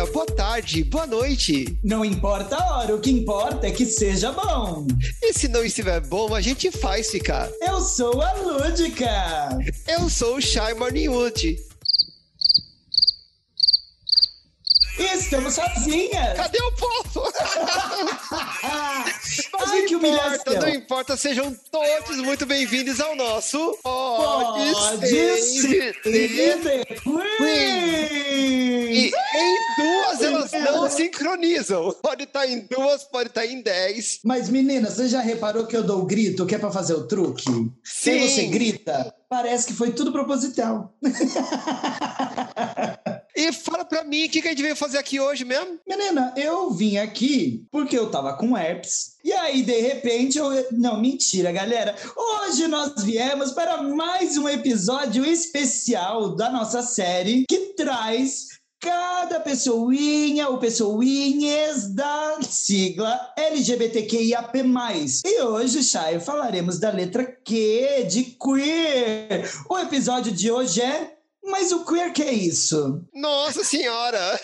dia, boa tarde, boa noite. Não importa a hora, o que importa é que seja bom. E se não estiver bom, a gente faz ficar. Eu sou a Lúdica. Eu sou o Shy Morningwood. Estamos sozinhas. Cadê o povo? Mas não que importa, humilhação. não importa, sejam todos muito bem-vindos ao nosso Pode ser E em duas elas não sincronizam. Pode estar em duas, pode estar em dez. Mas menina, você já reparou que eu dou o grito que é pra fazer o truque? Se Sim. você grita, parece que foi tudo proposital. E fala pra mim, o que, que a gente veio fazer aqui hoje mesmo? Menina, eu vim aqui porque eu tava com herpes. E aí, de repente, eu. Não, mentira, galera. Hoje nós viemos para mais um episódio especial da nossa série que traz cada pessoinha ou pessoinhas da sigla LGBTQIAP+. E hoje, Chay, falaremos da letra Q de queer. O episódio de hoje é Mas o queer que é isso? Nossa senhora!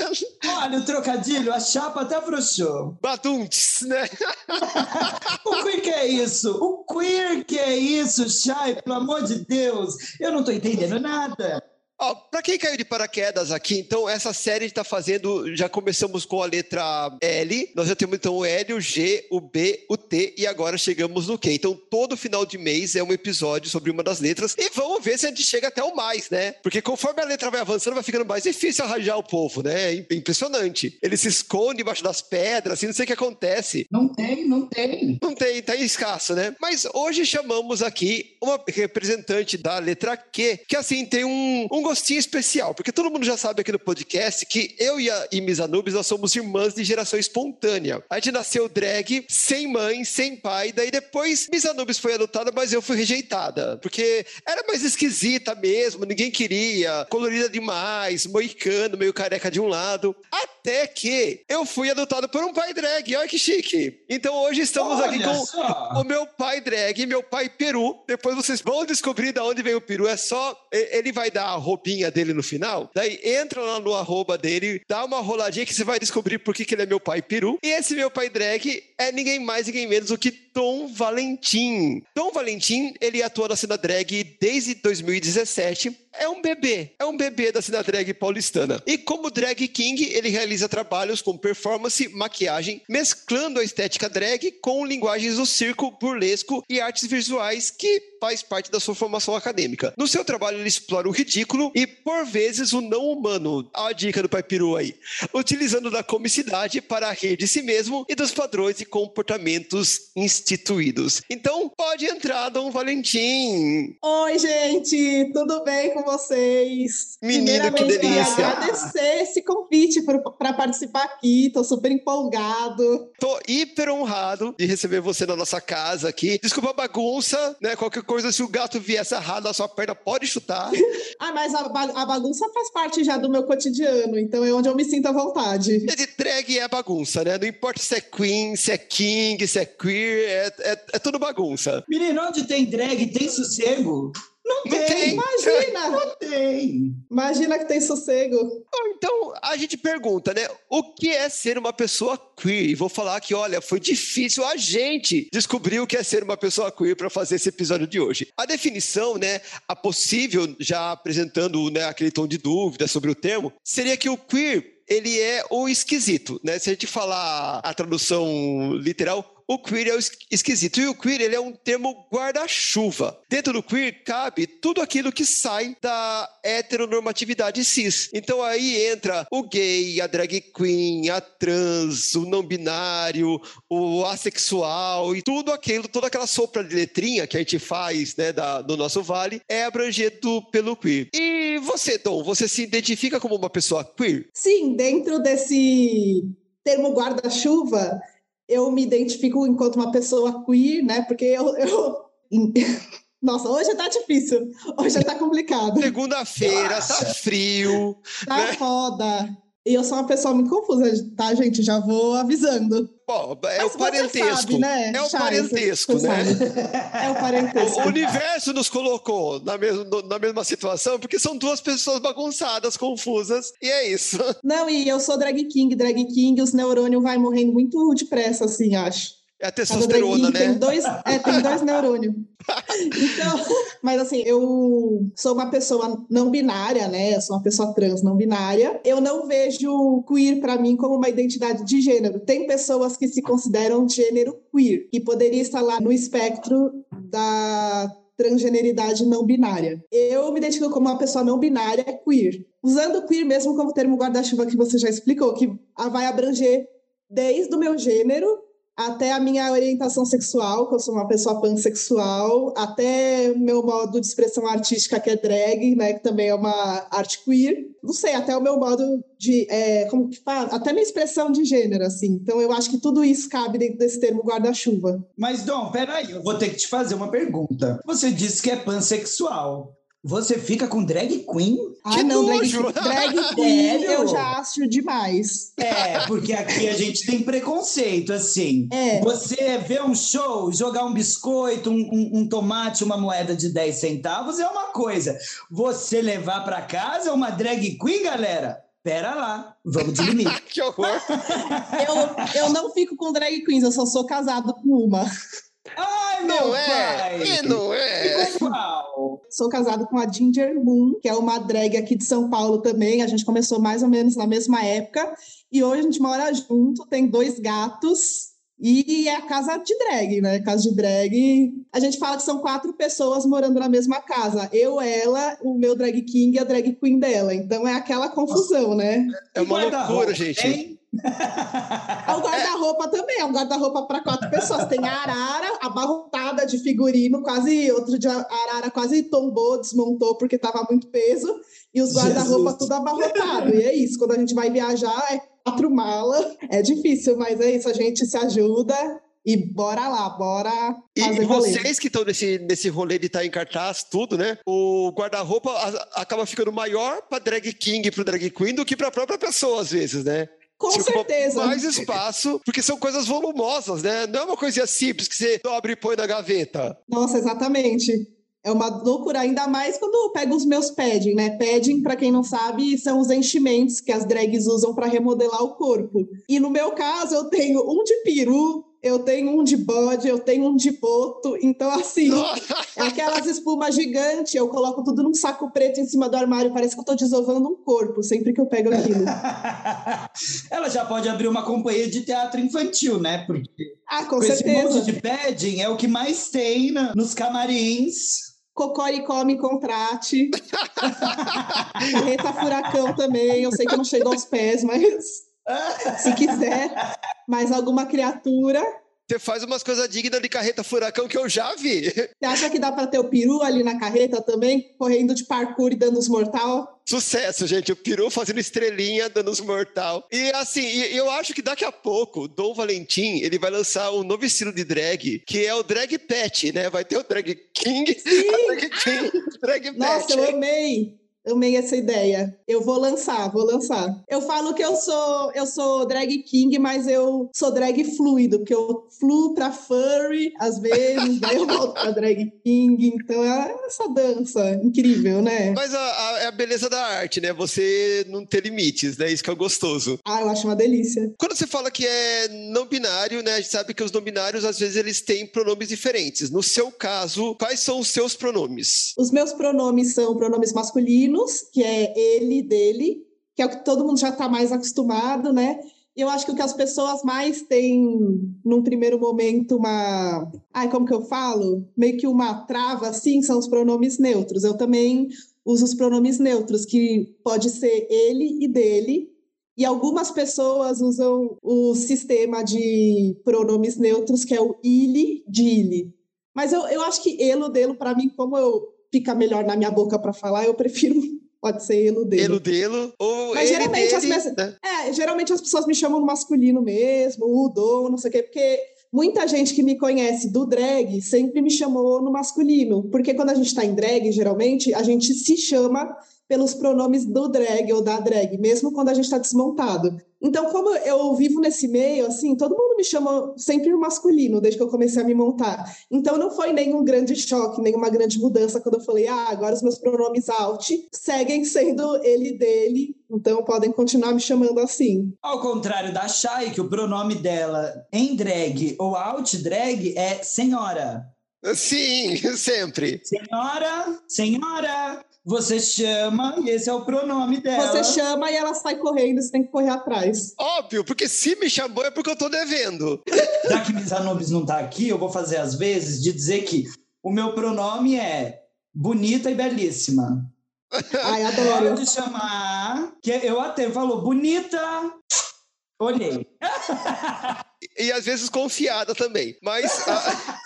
Olha o trocadilho, a chapa até afrouxou. Baduntes, né? O queer que é isso? O queer que é isso, Chay? Pelo amor de Deus, eu não tô entendendo nada. Ó, pra quem caiu de paraquedas aqui, então, essa série está fazendo. Já começamos com a letra L, nós já temos então o L, o G, o B, o T e agora chegamos no Q. Então, todo final de mês é um episódio sobre uma das letras e vamos ver se a gente chega até o mais, né? Porque conforme a letra vai avançando, vai ficando mais difícil arranjar o povo, né? É impressionante. Ele se esconde embaixo das pedras, assim, não sei o que acontece. Não tem, não tem. Não tem, tá escasso, né? Mas hoje chamamos aqui uma representante da letra Q, que assim tem um, um gostinho especial, porque todo mundo já sabe aqui no podcast que eu e a Imis Anubis, nós somos irmãs de geração espontânea. A gente nasceu drag, sem mãe, sem pai, daí depois Miss Anubis foi adotada, mas eu fui rejeitada, porque era mais esquisita mesmo, ninguém queria, colorida demais, moicano, meio careca de um lado. Até que eu fui adotado por um pai drag, olha que chique. Então hoje estamos aqui Olha com só. o meu pai drag, meu pai peru. Depois vocês vão descobrir de onde vem o peru. É só. Ele vai dar a roupinha dele no final. Daí entra lá no arroba dele, dá uma roladinha que você vai descobrir por que, que ele é meu pai peru. E esse meu pai drag é ninguém mais, ninguém menos do que Tom Valentim. Tom Valentim, ele atua na cena drag desde 2017. É um bebê, é um bebê da cena drag paulistana. E como drag king, ele realiza trabalhos com performance, maquiagem, mesclando a estética drag com linguagens do circo, burlesco e artes visuais que faz parte da sua formação acadêmica. No seu trabalho, ele explora o ridículo e, por vezes, o não humano. A dica do Pai Peru aí. Utilizando da comicidade para rir de si mesmo e dos padrões e comportamentos instituídos. Então, pode entrar, Dom Valentim. Oi, gente, tudo bem com vocês? Menina, que delícia. queria agradecer esse convite para participar aqui, tô super empolgado. Tô hiper honrado de receber você na nossa casa aqui. Desculpa a bagunça, né? Qualquer coisa, se o gato viesse errado na sua perna, pode chutar. Ah, mas a, a bagunça faz parte já do meu cotidiano, então é onde eu me sinto à vontade. E de drag é bagunça, né? Não importa se é queen, se é king, se é queer, é, é, é tudo bagunça. Menino, onde tem drag, tem sossego? Não Não tem. tem. Imagina, Não tem. imagina que tem sossego. Então, a gente pergunta, né? O que é ser uma pessoa queer? E vou falar que, olha, foi difícil a gente descobrir o que é ser uma pessoa queer para fazer esse episódio de hoje. A definição, né, a possível, já apresentando né, aquele tom de dúvida sobre o termo, seria que o queer, ele é o esquisito, né? Se a gente falar a tradução literal, o queer é o es- esquisito. E o queer, ele é um termo guarda-chuva. Dentro do queer cabe tudo aquilo que sai da heteronormatividade cis. Então aí entra o gay, a drag queen, a trans, o não binário, o assexual e tudo aquilo, toda aquela sopra de letrinha que a gente faz, né, da, do nosso vale, é abrangido pelo queer. E você, Tom, você se identifica como uma pessoa queer? Sim, dentro desse termo guarda-chuva, eu me identifico enquanto uma pessoa queer, né? Porque eu. eu... Nossa, hoje tá difícil, hoje tá complicado. Segunda-feira, tá frio. Tá foda. E eu sou uma pessoa muito confusa, tá, gente? Já vou avisando. Bom, é Mas o parentesco. Sabe, né? É o Charles, parentesco, né? É o parentesco. O universo nos colocou na mesma, na mesma situação, porque são duas pessoas bagunçadas, confusas, e é isso. Não, e eu sou drag king, drag king, os neurônios vai morrendo muito depressa, assim, acho. É a testosterona, né? Tem dois, é, tem dois neurônios. Então, mas assim, eu sou uma pessoa não binária, né? Eu sou uma pessoa trans não binária. Eu não vejo queer para mim como uma identidade de gênero. Tem pessoas que se consideram gênero queer, que poderia estar lá no espectro da transgeneridade não binária. Eu me identifico como uma pessoa não binária queer. Usando queer mesmo como termo guarda-chuva que você já explicou, que vai abranger desde o meu gênero até a minha orientação sexual, que eu sou uma pessoa pansexual, até meu modo de expressão artística, que é drag, né, que também é uma arte queer. Não sei, até o meu modo de, é, como que fala? Até minha expressão de gênero, assim. Então, eu acho que tudo isso cabe dentro desse termo guarda-chuva. Mas, Dom, peraí, eu vou ter que te fazer uma pergunta. Você disse que é pansexual. Você fica com drag queen? Ah, não, drag, drag queen eu já acho demais. É, porque aqui a gente tem preconceito, assim. É. Você vê um show, jogar um biscoito, um, um, um, tomate, uma moeda de 10 centavos é uma coisa. Você levar para casa uma drag queen, galera, pera lá, vamos de limite. que horror! eu, eu não fico com drag queens, eu só sou casado com uma. Ai, não é, pai! E não é! Sou casado com a Ginger Moon, que é uma drag aqui de São Paulo também. A gente começou mais ou menos na mesma época. E hoje a gente mora junto, tem dois gatos. E é a casa de drag, né? Casa de drag. A gente fala que são quatro pessoas morando na mesma casa. Eu, ela, o meu drag king e a drag queen dela. Então é aquela confusão, Nossa. né? É uma loucura, gente. Hein? O guarda-roupa também, é um guarda-roupa para quatro pessoas. Tem a Arara abarrotada de figurino, quase outro dia a Arara quase tombou, desmontou porque estava muito peso, e os guarda-roupa tudo abarrotado. E é isso, quando a gente vai viajar, é quatro malas. É difícil, mas é isso, a gente se ajuda e bora lá, bora fazer E vocês que estão nesse, nesse rolê de estar tá em cartaz, tudo, né? O guarda-roupa acaba ficando maior para drag king e para drag queen do que para a própria pessoa, às vezes, né? Com certeza. Mais espaço, porque são coisas volumosas, né? Não é uma coisinha simples que você dobra e põe na gaveta. Nossa, exatamente. É uma loucura, ainda mais quando eu pego os meus padding, né? Padding, para quem não sabe, são os enchimentos que as drags usam para remodelar o corpo. E no meu caso, eu tenho um de peru, eu tenho um de bode, eu tenho um de boto. Então, assim, é aquelas espumas gigantes, eu coloco tudo num saco preto em cima do armário, parece que eu tô desovando um corpo sempre que eu pego aquilo. Ela já pode abrir uma companhia de teatro infantil, né? Porque ah, com, com certeza. esse monte de padding é o que mais tem na, nos camarins. Cocoricó contrate. Reta Furacão também. Eu sei que não chegou aos pés, mas se quiser mais alguma criatura. Você faz umas coisas dignas de carreta furacão que eu já vi. Você acha que dá para ter o peru ali na carreta também, correndo de parkour e dando os mortal? Sucesso, gente. O peru fazendo estrelinha, dando os mortal. E assim, eu acho que daqui a pouco, Dom Valentim, ele vai lançar um novo estilo de drag, que é o drag pet, né? Vai ter o drag king, Sim. a drag king, drag pet. Nossa, eu amei. Amei essa ideia. Eu vou lançar, vou lançar. Eu falo que eu sou eu sou drag king, mas eu sou drag fluido, porque eu fluo pra furry às vezes, daí eu volto pra drag king. Então é essa dança incrível, né? Mas a, a, é a beleza da arte, né? Você não ter limites, né? Isso que é gostoso. Ah, eu acho uma delícia. Quando você fala que é não binário, né? A gente sabe que os não binários às vezes eles têm pronomes diferentes. No seu caso, quais são os seus pronomes? Os meus pronomes são pronomes masculinos que é ele, dele, que é o que todo mundo já está mais acostumado, né? Eu acho que o que as pessoas mais têm, num primeiro momento, uma. Ai, como que eu falo? Meio que uma trava, assim, são os pronomes neutros. Eu também uso os pronomes neutros, que pode ser ele e dele. E algumas pessoas usam o sistema de pronomes neutros, que é o ele, dile. Mas eu, eu acho que elo, delo, para mim, como eu fica melhor na minha boca para falar, eu prefiro pode ser eludelo. Eludelo ou Mas geralmente as pessoas, né? é, geralmente as pessoas me chamam no masculino mesmo, o dom, não sei o quê, porque muita gente que me conhece do drag sempre me chamou no masculino, porque quando a gente está em drag, geralmente a gente se chama pelos pronomes do drag ou da drag, mesmo quando a gente está desmontado. Então, como eu vivo nesse meio, assim, todo mundo me chama sempre no masculino, desde que eu comecei a me montar. Então, não foi nenhum grande choque, nenhuma grande mudança quando eu falei, ah, agora os meus pronomes alt seguem sendo ele dele, então podem continuar me chamando assim. Ao contrário da Shai, que o pronome dela em drag ou alt drag é senhora. Sim, sempre. Senhora, senhora, você chama e esse é o pronome dela. Você chama e ela sai correndo, você tem que correr atrás. Óbvio, porque se me chamou é porque eu tô devendo. Já que Miss Anubis não tá aqui, eu vou fazer as vezes de dizer que o meu pronome é bonita e belíssima. Ai, adoro. Pode chamar, que eu até falou bonita. Olhei. E às vezes confiada também. Mas. a-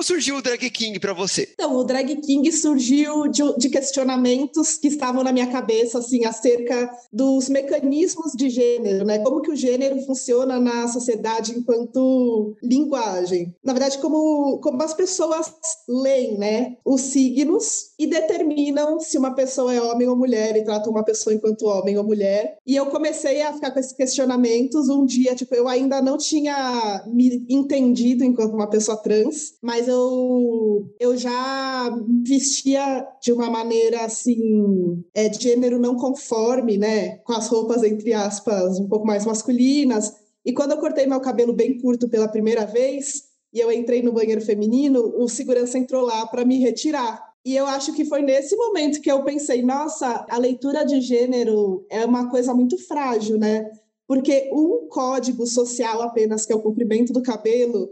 Como surgiu o Drag King pra você? Então, o Drag King surgiu de, de questionamentos que estavam na minha cabeça, assim, acerca dos mecanismos de gênero, né? Como que o gênero funciona na sociedade enquanto linguagem. Na verdade, como, como as pessoas leem, né? Os signos e determinam se uma pessoa é homem ou mulher e tratam uma pessoa enquanto homem ou mulher. E eu comecei a ficar com esses questionamentos um dia, tipo, eu ainda não tinha me entendido enquanto uma pessoa trans, mas eu, eu já vestia de uma maneira assim, é, de gênero não conforme, né? Com as roupas, entre aspas, um pouco mais masculinas. E quando eu cortei meu cabelo bem curto pela primeira vez, e eu entrei no banheiro feminino, o segurança entrou lá para me retirar. E eu acho que foi nesse momento que eu pensei, nossa, a leitura de gênero é uma coisa muito frágil, né? Porque um código social apenas, que é o comprimento do cabelo,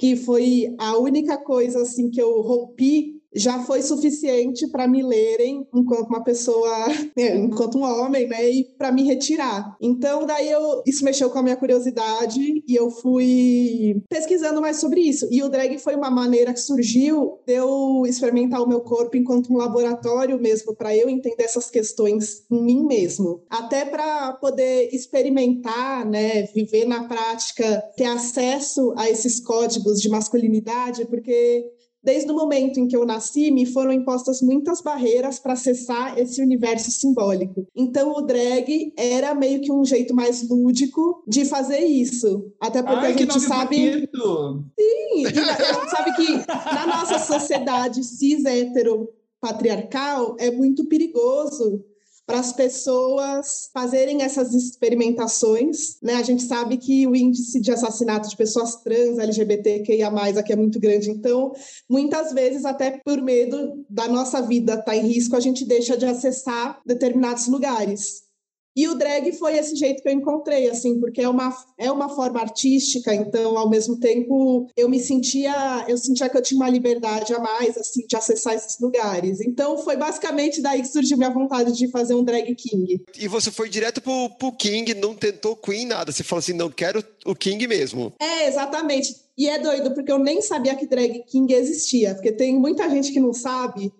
que foi a única coisa assim que eu rompi, já foi suficiente para me lerem enquanto uma pessoa, é, enquanto um homem, né, e para me retirar. Então, daí eu isso mexeu com a minha curiosidade e eu fui pesquisando mais sobre isso. E o drag foi uma maneira que surgiu de eu experimentar o meu corpo enquanto um laboratório mesmo para eu entender essas questões em mim mesmo, até para poder experimentar, né, viver na prática, ter acesso a esses códigos de masculinidade, porque desde o momento em que eu nasci, me foram impostas muitas barreiras para acessar esse universo simbólico. Então, o drag era meio que um jeito mais lúdico de fazer isso. Até porque Ai, a gente sabe. bonito. Sim, a gente sabe que na nossa sociedade cis hétero patriarcal é muito perigoso para as pessoas fazerem essas experimentações, né? A gente sabe que o índice de assassinato de pessoas trans, LGBTQIA+, aqui é muito grande, então, muitas vezes, até por medo da nossa vida estar em risco, a gente deixa de acessar determinados lugares. E o drag foi esse jeito que eu encontrei, assim, porque é uma, é uma forma artística, então, ao mesmo tempo, eu me sentia, eu sentia que eu tinha uma liberdade a mais, assim, de acessar esses lugares. Então, foi basicamente daí que surgiu minha vontade de fazer um drag king. E você foi direto pro, pro King, não tentou Queen, nada. Você falou assim, não, quero o King mesmo. É, exatamente. E é doido, porque eu nem sabia que drag king existia, porque tem muita gente que não sabe,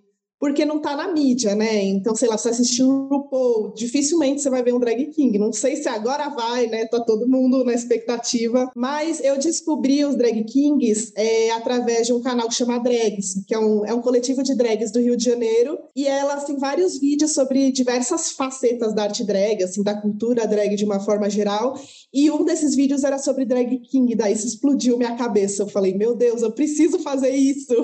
porque não tá na mídia, né? Então, sei lá, você assistiu o RuPaul, dificilmente você vai ver um drag king. Não sei se agora vai, né? Tá todo mundo na expectativa. Mas eu descobri os drag kings é, através de um canal que chama Drags, que é um, é um coletivo de drags do Rio de Janeiro. E elas têm vários vídeos sobre diversas facetas da arte drag, assim, da cultura drag de uma forma geral. E um desses vídeos era sobre drag king. Daí isso explodiu minha cabeça. Eu falei, meu Deus, eu preciso fazer isso.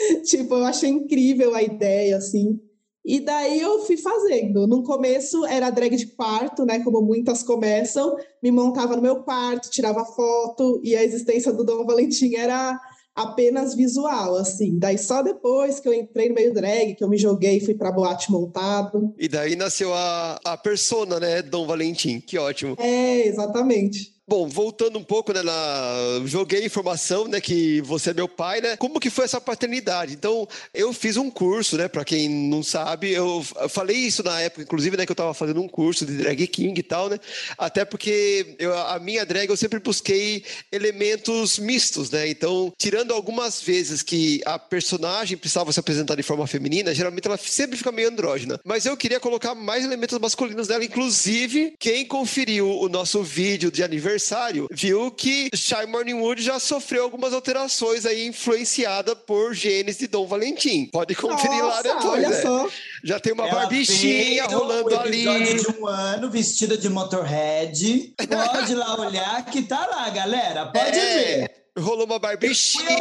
tipo, eu achei incrível a ideia, assim. E daí eu fui fazendo. No começo era drag de quarto, né? Como muitas começam. Me montava no meu quarto, tirava foto, e a existência do Dom Valentim era apenas visual, assim. Daí só depois que eu entrei no meio drag, que eu me joguei e fui pra boate montado. E daí nasceu a, a persona, né, Dom Valentim. Que ótimo. É, exatamente. Bom, voltando um pouco, né, na... joguei informação, né, que você é meu pai, né? Como que foi essa paternidade? Então, eu fiz um curso, né, para quem não sabe, eu falei isso na época, inclusive, né, que eu tava fazendo um curso de drag king e tal, né? Até porque eu, a minha drag eu sempre busquei elementos mistos, né? Então, tirando algumas vezes que a personagem precisava se apresentar de forma feminina, geralmente ela sempre fica meio andrógena. Mas eu queria colocar mais elementos masculinos dela, inclusive, quem conferiu o nosso vídeo de aniversário aniversário, viu que Shy Morningwood já sofreu algumas alterações aí, influenciada por genes de Dom Valentim. Pode conferir Nossa, lá depois. olha né? só. Já tem uma Ela barbichinha rolando o ali. de um ano, vestida de Motorhead. Pode lá olhar que tá lá, galera. Pode É, ver. Rolou uma Eu barbichinha.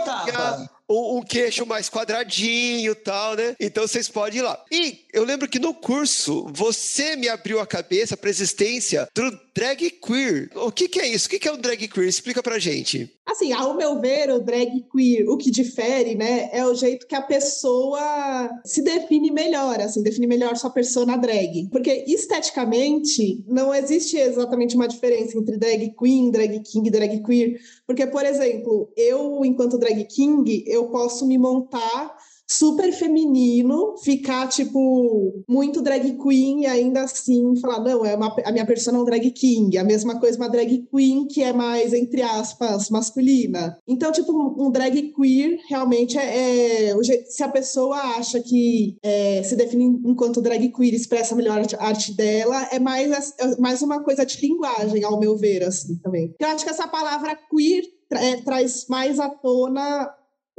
Um, um queixo mais quadradinho e tal, né? Então vocês podem ir lá. E eu lembro que no curso você me abriu a cabeça para a existência do drag queer. O que, que é isso? O que, que é um drag queer? Explica pra gente. Assim, ao meu ver, o drag queer, o que difere, né, é o jeito que a pessoa se define melhor, assim, define melhor sua persona drag. Porque esteticamente não existe exatamente uma diferença entre drag queen, drag king, drag queer. Porque, por exemplo, eu, enquanto drag king, eu posso me montar super feminino, ficar, tipo, muito drag queen e ainda assim falar, não, é uma, a minha persona é um drag king. A mesma coisa uma drag queen que é mais, entre aspas, masculina. Então, tipo, um, drag queer realmente é, é se a pessoa acha que é, se define enquanto drag queer expressa melhor a arte, dela, é mais, é mais uma coisa de linguagem, ao meu ver, assim, também. Eu acho que essa palavra queer é, traz mais à tona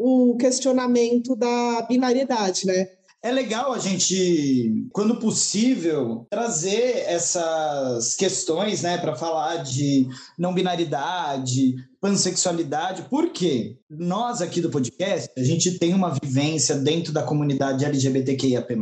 o questionamento da binariedade, né? É legal a gente, quando possível, trazer essas questões, né, para falar de não binaridade, pansexualidade. Por quê? Nós aqui do podcast, a gente tem uma vivência dentro da comunidade LGBTQIAP+,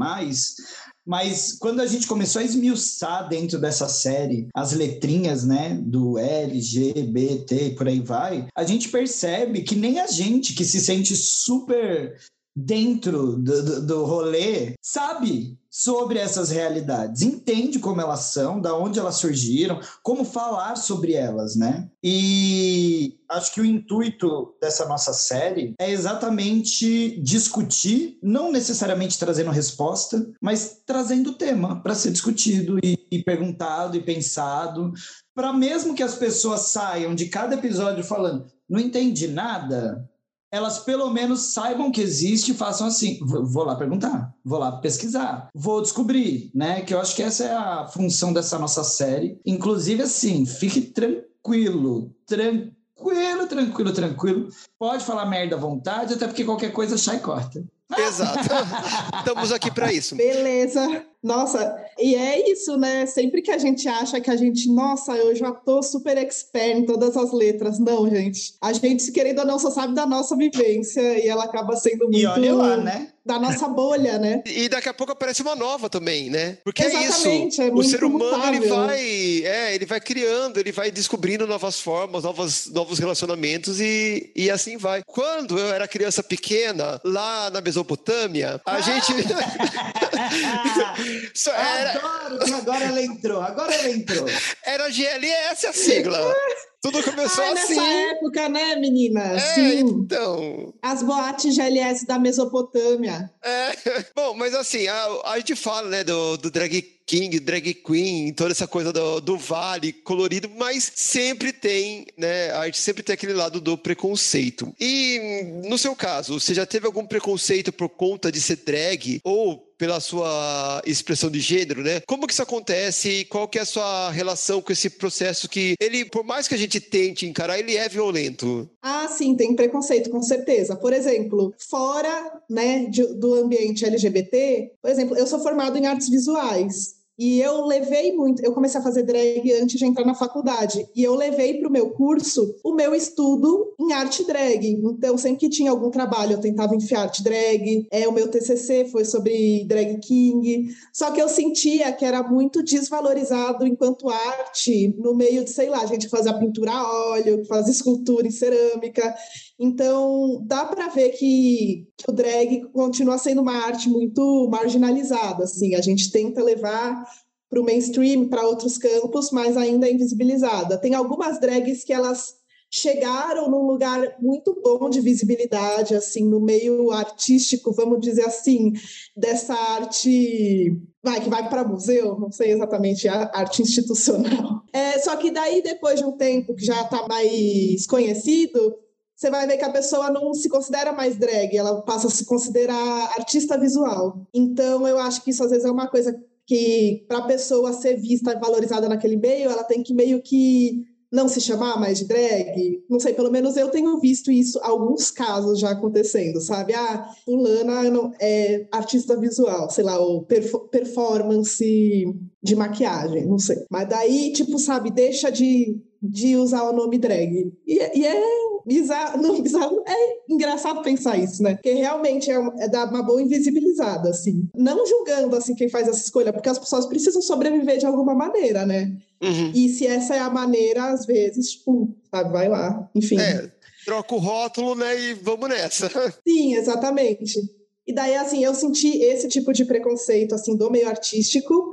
mas quando a gente começou a esmiuçar dentro dessa série as letrinhas, né, do L, G, B, T e por aí vai, a gente percebe que nem a gente que se sente super dentro do, do, do rolê sabe sobre essas realidades, entende como elas são, da onde elas surgiram, como falar sobre elas, né? E acho que o intuito dessa nossa série é exatamente discutir, não necessariamente trazendo resposta, mas trazendo tema para ser discutido e, e perguntado e pensado, para mesmo que as pessoas saiam de cada episódio falando, não entendi nada, elas pelo menos saibam que existe e façam assim. Vou lá perguntar, vou lá pesquisar, vou descobrir, né? Que eu acho que essa é a função dessa nossa série. Inclusive, assim, fique tranquilo, tranquilo, tranquilo, tranquilo. Pode falar merda à vontade, até porque qualquer coisa sai corta. Exato. Estamos aqui para isso. Beleza. Nossa, e é isso, né? Sempre que a gente acha que a gente, nossa, eu já tô super expert em todas as letras. Não, gente. A gente, querendo ou não, só sabe da nossa vivência e ela acaba sendo muito E olha lá, né? Da nossa bolha, né? E daqui a pouco aparece uma nova também, né? Porque é Exatamente, isso. é o ser humano ele vai, é, ele vai criando, ele vai descobrindo novas formas, novas, novos relacionamentos e, e assim vai. Quando eu era criança pequena, lá na Mesopotâmia, a gente Só era, Adoro que agora ela entrou, agora ela entrou. era GLS a sigla. Tudo começou Ai, nessa assim. época, né, meninas? É, Sim. então. As boates GLS da Mesopotâmia. É, bom, mas assim, a, a gente fala, né, do, do drag king, drag queen, toda essa coisa do, do vale colorido, mas sempre tem, né, a gente sempre tem aquele lado do preconceito. E no seu caso, você já teve algum preconceito por conta de ser drag ou pela sua expressão de gênero, né? Como que isso acontece e qual que é a sua relação com esse processo que ele, por mais que a gente tente encarar, ele é violento? Ah, sim, tem preconceito, com certeza. Por exemplo, fora né, de- do ambiente LGBT, por exemplo, eu sou formado em artes visuais. E eu levei muito, eu comecei a fazer drag antes de entrar na faculdade. E eu levei para o meu curso o meu estudo em arte drag. Então, sempre que tinha algum trabalho, eu tentava enfiar arte drag. É, o meu TCC foi sobre drag king. Só que eu sentia que era muito desvalorizado enquanto arte no meio de, sei lá, a gente que fazia pintura a óleo, que fazia escultura em cerâmica. Então, dá para ver que, que o drag continua sendo uma arte muito marginalizada, assim. A gente tenta levar para o mainstream, para outros campos, mas ainda é invisibilizada. Tem algumas drags que elas chegaram num lugar muito bom de visibilidade, assim, no meio artístico, vamos dizer assim, dessa arte vai que vai para museu, não sei exatamente arte institucional. É, só que daí depois de um tempo que já está mais conhecido, você vai ver que a pessoa não se considera mais drag, ela passa a se considerar artista visual. Então eu acho que isso às vezes é uma coisa que para a pessoa ser vista e valorizada naquele meio, ela tem que meio que não se chamar mais de drag? Não sei, pelo menos eu tenho visto isso, alguns casos já acontecendo, sabe? Ah, fulana é artista visual, sei lá, ou performance de maquiagem, não sei. Mas daí, tipo, sabe, deixa de, de usar o nome drag. E, e é bizarro, não, bizarro, é engraçado pensar isso, né? Porque realmente é, é dar uma boa invisibilizada, assim. Não julgando, assim, quem faz essa escolha, porque as pessoas precisam sobreviver de alguma maneira, né? Uhum. E se essa é a maneira, às vezes, tipo, sabe, vai lá, enfim. É, troca o rótulo, né, e vamos nessa. Sim, exatamente. E daí, assim, eu senti esse tipo de preconceito, assim, do meio artístico,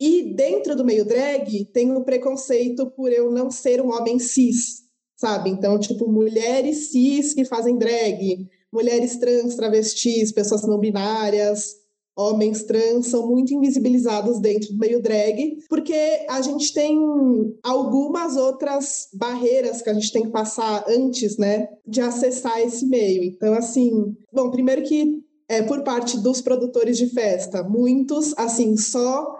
e dentro do meio drag, tem o um preconceito por eu não ser um homem cis, sabe? Então, tipo, mulheres cis que fazem drag, mulheres trans, travestis, pessoas não binárias, homens trans são muito invisibilizados dentro do meio drag, porque a gente tem algumas outras barreiras que a gente tem que passar antes, né, de acessar esse meio. Então, assim, bom, primeiro que é por parte dos produtores de festa, muitos, assim, só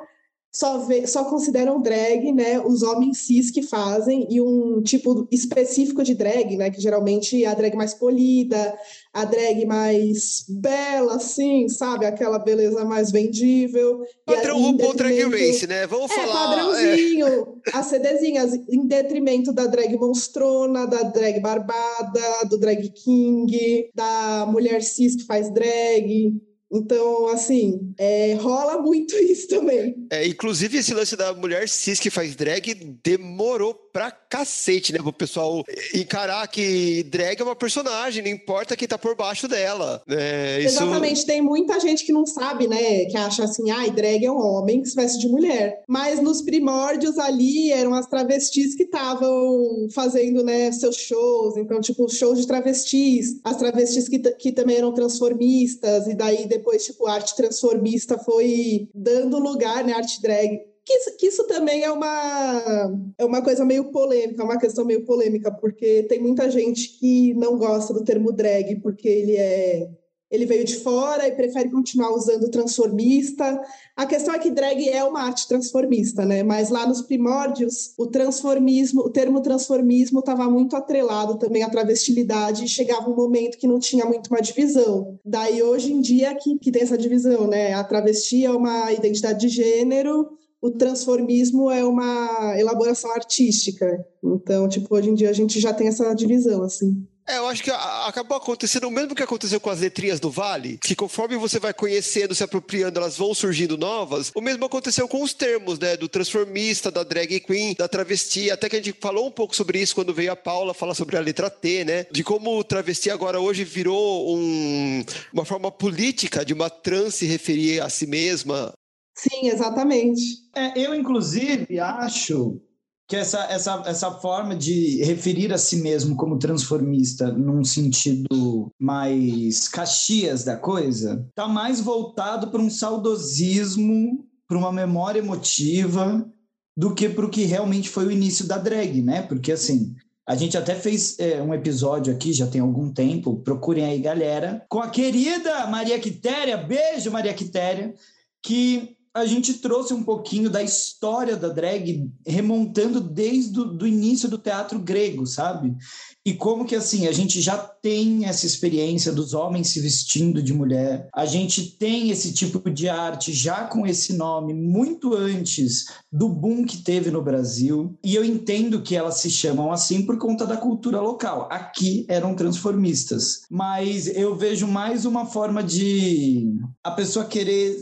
só, vê, só consideram drag, né, os homens cis que fazem e um tipo específico de drag, né, que geralmente é a drag mais polida, a drag mais bela, assim, sabe, aquela beleza mais vendível. Padrão RuPaul Drag Race, né? Vamos é, falar. Padrãozinho, é. as CDzinhas, em detrimento da drag monstrona, da drag barbada, do drag king, da mulher cis que faz drag. Então, assim, é, rola muito isso também. É, inclusive, esse lance da mulher cis que faz drag demorou pra cacete, né? Pro pessoal encarar que drag é uma personagem, não importa quem tá por baixo dela. É, isso... Exatamente, tem muita gente que não sabe, né? Que acha assim, ai, ah, drag é um homem que se veste de mulher. Mas nos primórdios ali eram as travestis que estavam fazendo, né, seus shows. Então, tipo, shows de travestis, as travestis que, que também eram transformistas, e daí depois, tipo, arte transformista foi dando lugar, né, arte drag. Que isso, que isso, também é uma, é uma coisa meio polêmica, uma questão meio polêmica, porque tem muita gente que não gosta do termo drag, porque ele é ele veio de fora e prefere continuar usando transformista. A questão é que drag é uma arte transformista, né? Mas lá nos primórdios, o transformismo, o termo transformismo estava muito atrelado também à travestilidade e chegava um momento que não tinha muito uma divisão. Daí hoje em dia que, que tem essa divisão, né? A travesti é uma identidade de gênero, o transformismo é uma elaboração artística. Então, tipo, hoje em dia a gente já tem essa divisão, assim. É, eu acho que acabou acontecendo o mesmo que aconteceu com as letrinhas do Vale, que conforme você vai conhecendo, se apropriando, elas vão surgindo novas. O mesmo aconteceu com os termos, né? Do transformista, da drag queen, da travesti. Até que a gente falou um pouco sobre isso quando veio a Paula falar sobre a letra T, né? De como o travesti agora hoje virou um, uma forma política de uma trans se referir a si mesma. Sim, exatamente. É, eu, inclusive, acho que essa, essa, essa forma de referir a si mesmo como transformista num sentido mais caxias da coisa está mais voltado para um saudosismo, para uma memória emotiva do que para o que realmente foi o início da drag, né? Porque assim, a gente até fez é, um episódio aqui, já tem algum tempo, procurem aí, galera, com a querida Maria Quitéria, beijo Maria Quitéria, que a gente trouxe um pouquinho da história da drag remontando desde o início do teatro grego, sabe? E como que assim, a gente já tem essa experiência dos homens se vestindo de mulher, a gente tem esse tipo de arte já com esse nome muito antes do boom que teve no Brasil, e eu entendo que elas se chamam assim por conta da cultura local. Aqui eram transformistas, mas eu vejo mais uma forma de a pessoa querer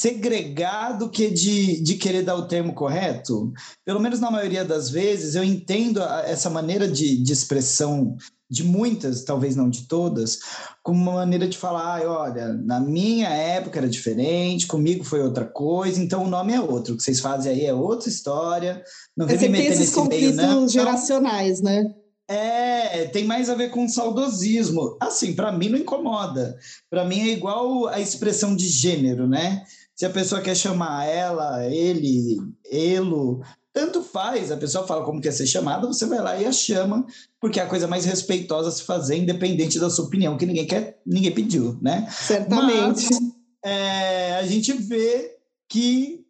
segregar do que de, de querer dar o termo correto. Pelo menos na maioria das vezes, eu entendo essa maneira de, de expressão de muitas, talvez não de todas, como uma maneira de falar, olha, na minha época era diferente, comigo foi outra coisa, então o nome é outro. O que vocês fazem aí é outra história. Não vem me meter nesse meio, não. geracionais, né? É, tem mais a ver com saudosismo. Assim, para mim não incomoda. Para mim é igual a expressão de gênero, né? Se a pessoa quer chamar ela, ele, elo, tanto faz, a pessoa fala como quer ser chamada, você vai lá e a chama, porque é a coisa mais respeitosa a se fazer, independente da sua opinião, que ninguém quer, ninguém pediu, né? Certamente. Mas, é, a gente vê que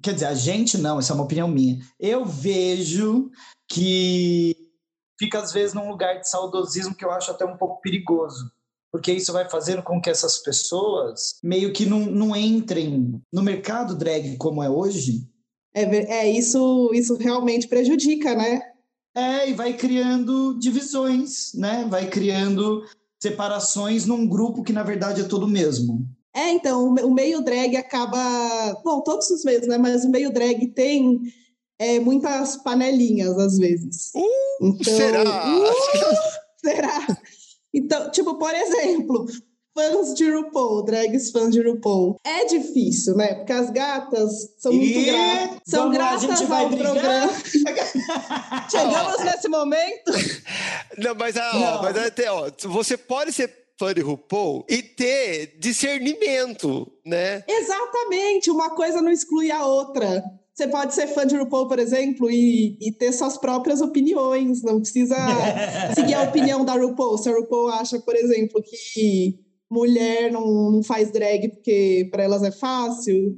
Quer dizer, a gente não, isso é uma opinião minha. Eu vejo que fica, às vezes, num lugar de saudosismo que eu acho até um pouco perigoso. Porque isso vai fazendo com que essas pessoas meio que não, não entrem no mercado drag como é hoje. É, é isso, isso realmente prejudica, né? É, e vai criando divisões, né? Vai criando separações num grupo que, na verdade, é todo mesmo. É, então, o meio drag acaba. Bom, todos os meios, né? Mas o meio drag tem é, muitas panelinhas, às vezes. Uh, então, será? Uh, será? Então, tipo, por exemplo, fãs de RuPaul, drags fãs de RuPaul. É difícil, né? Porque as gatas são muito E gratas. São vamos lá, a gratas gente vai ao brigar? programa. Chegamos nesse momento. Não, mas, ah, Não. Mas até, ó, você pode ser fã de RuPaul e ter discernimento, né? Exatamente, uma coisa não exclui a outra. Você pode ser fã de RuPaul, por exemplo, e, e ter suas próprias opiniões. Não precisa seguir a opinião da RuPaul. Se a RuPaul acha, por exemplo, que mulher não, não faz drag porque para elas é fácil,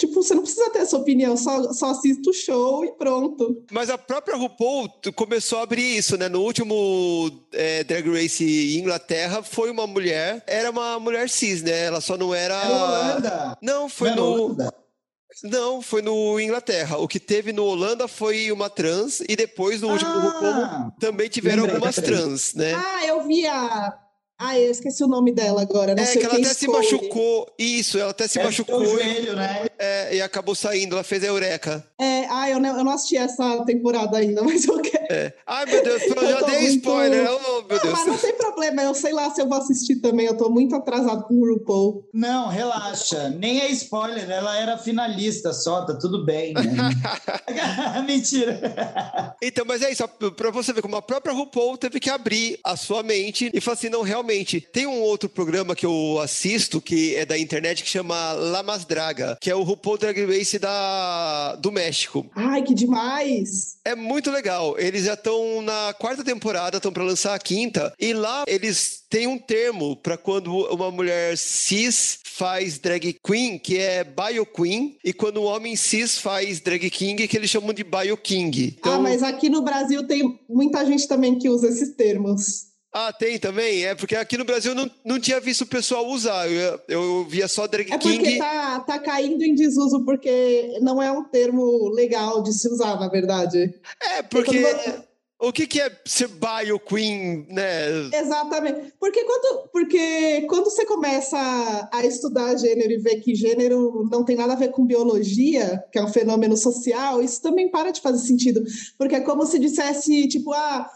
tipo, você não precisa ter essa opinião, só, só assista o show e pronto. Mas a própria RuPaul começou a abrir isso, né? No último é, Drag Race Inglaterra, foi uma mulher, era uma mulher cis, né? Ela só não era. Era Holanda. Não, foi Não no. Holanda. Não, foi no Inglaterra. O que teve no Holanda foi uma trans, e depois no último RuPaul Ah, também tiveram lembrei, algumas trans, né? Ah, eu vi a. Ah, eu esqueci o nome dela agora. Não é, sei que ela até se escolhe. machucou. Isso, ela até se é o machucou e, joelho, né? É, e acabou saindo. Ela fez a eureka. É, ah, eu não, eu não assisti essa temporada ainda, mas eu quero. É. Ai, meu Deus, eu já dei muito- spoiler. Oh, meu Não, Deus. mas não tem problema, eu sei lá se eu vou assistir também. Eu tô muito atrasado com o RuPaul. Não, relaxa. Nem é spoiler, ela era finalista só, tá tudo bem. Né? Mentira. Então, mas é isso, pra você ver como a própria RuPaul teve que abrir a sua mente e falar assim, não, realmente, tem um outro programa que eu assisto, que é da internet, que chama La Mas Draga, que é o RuPaul Drag Race da, do México. Ai, que demais! É muito legal. Eles já estão na quarta temporada, estão para lançar a quinta, e lá eles têm um termo para quando uma mulher cis faz drag queen, que é bio queen, e quando um homem cis faz drag king, que eles chamam de bio king. Então, Ah, mas aqui no Brasil tem muita gente também que usa esses termos. Ah, tem também? É porque aqui no Brasil não, não tinha visto o pessoal usar. Eu, eu via só drag É porque king. tá, tá caindo em desuso, porque não é um termo legal de se usar, na verdade. É, porque. O que, que é ser bio queen, né? Exatamente. Porque quando, porque quando você começa a, estudar gênero e ver que gênero não tem nada a ver com biologia, que é um fenômeno social, isso também para de fazer sentido. Porque é como se dissesse, tipo, ah,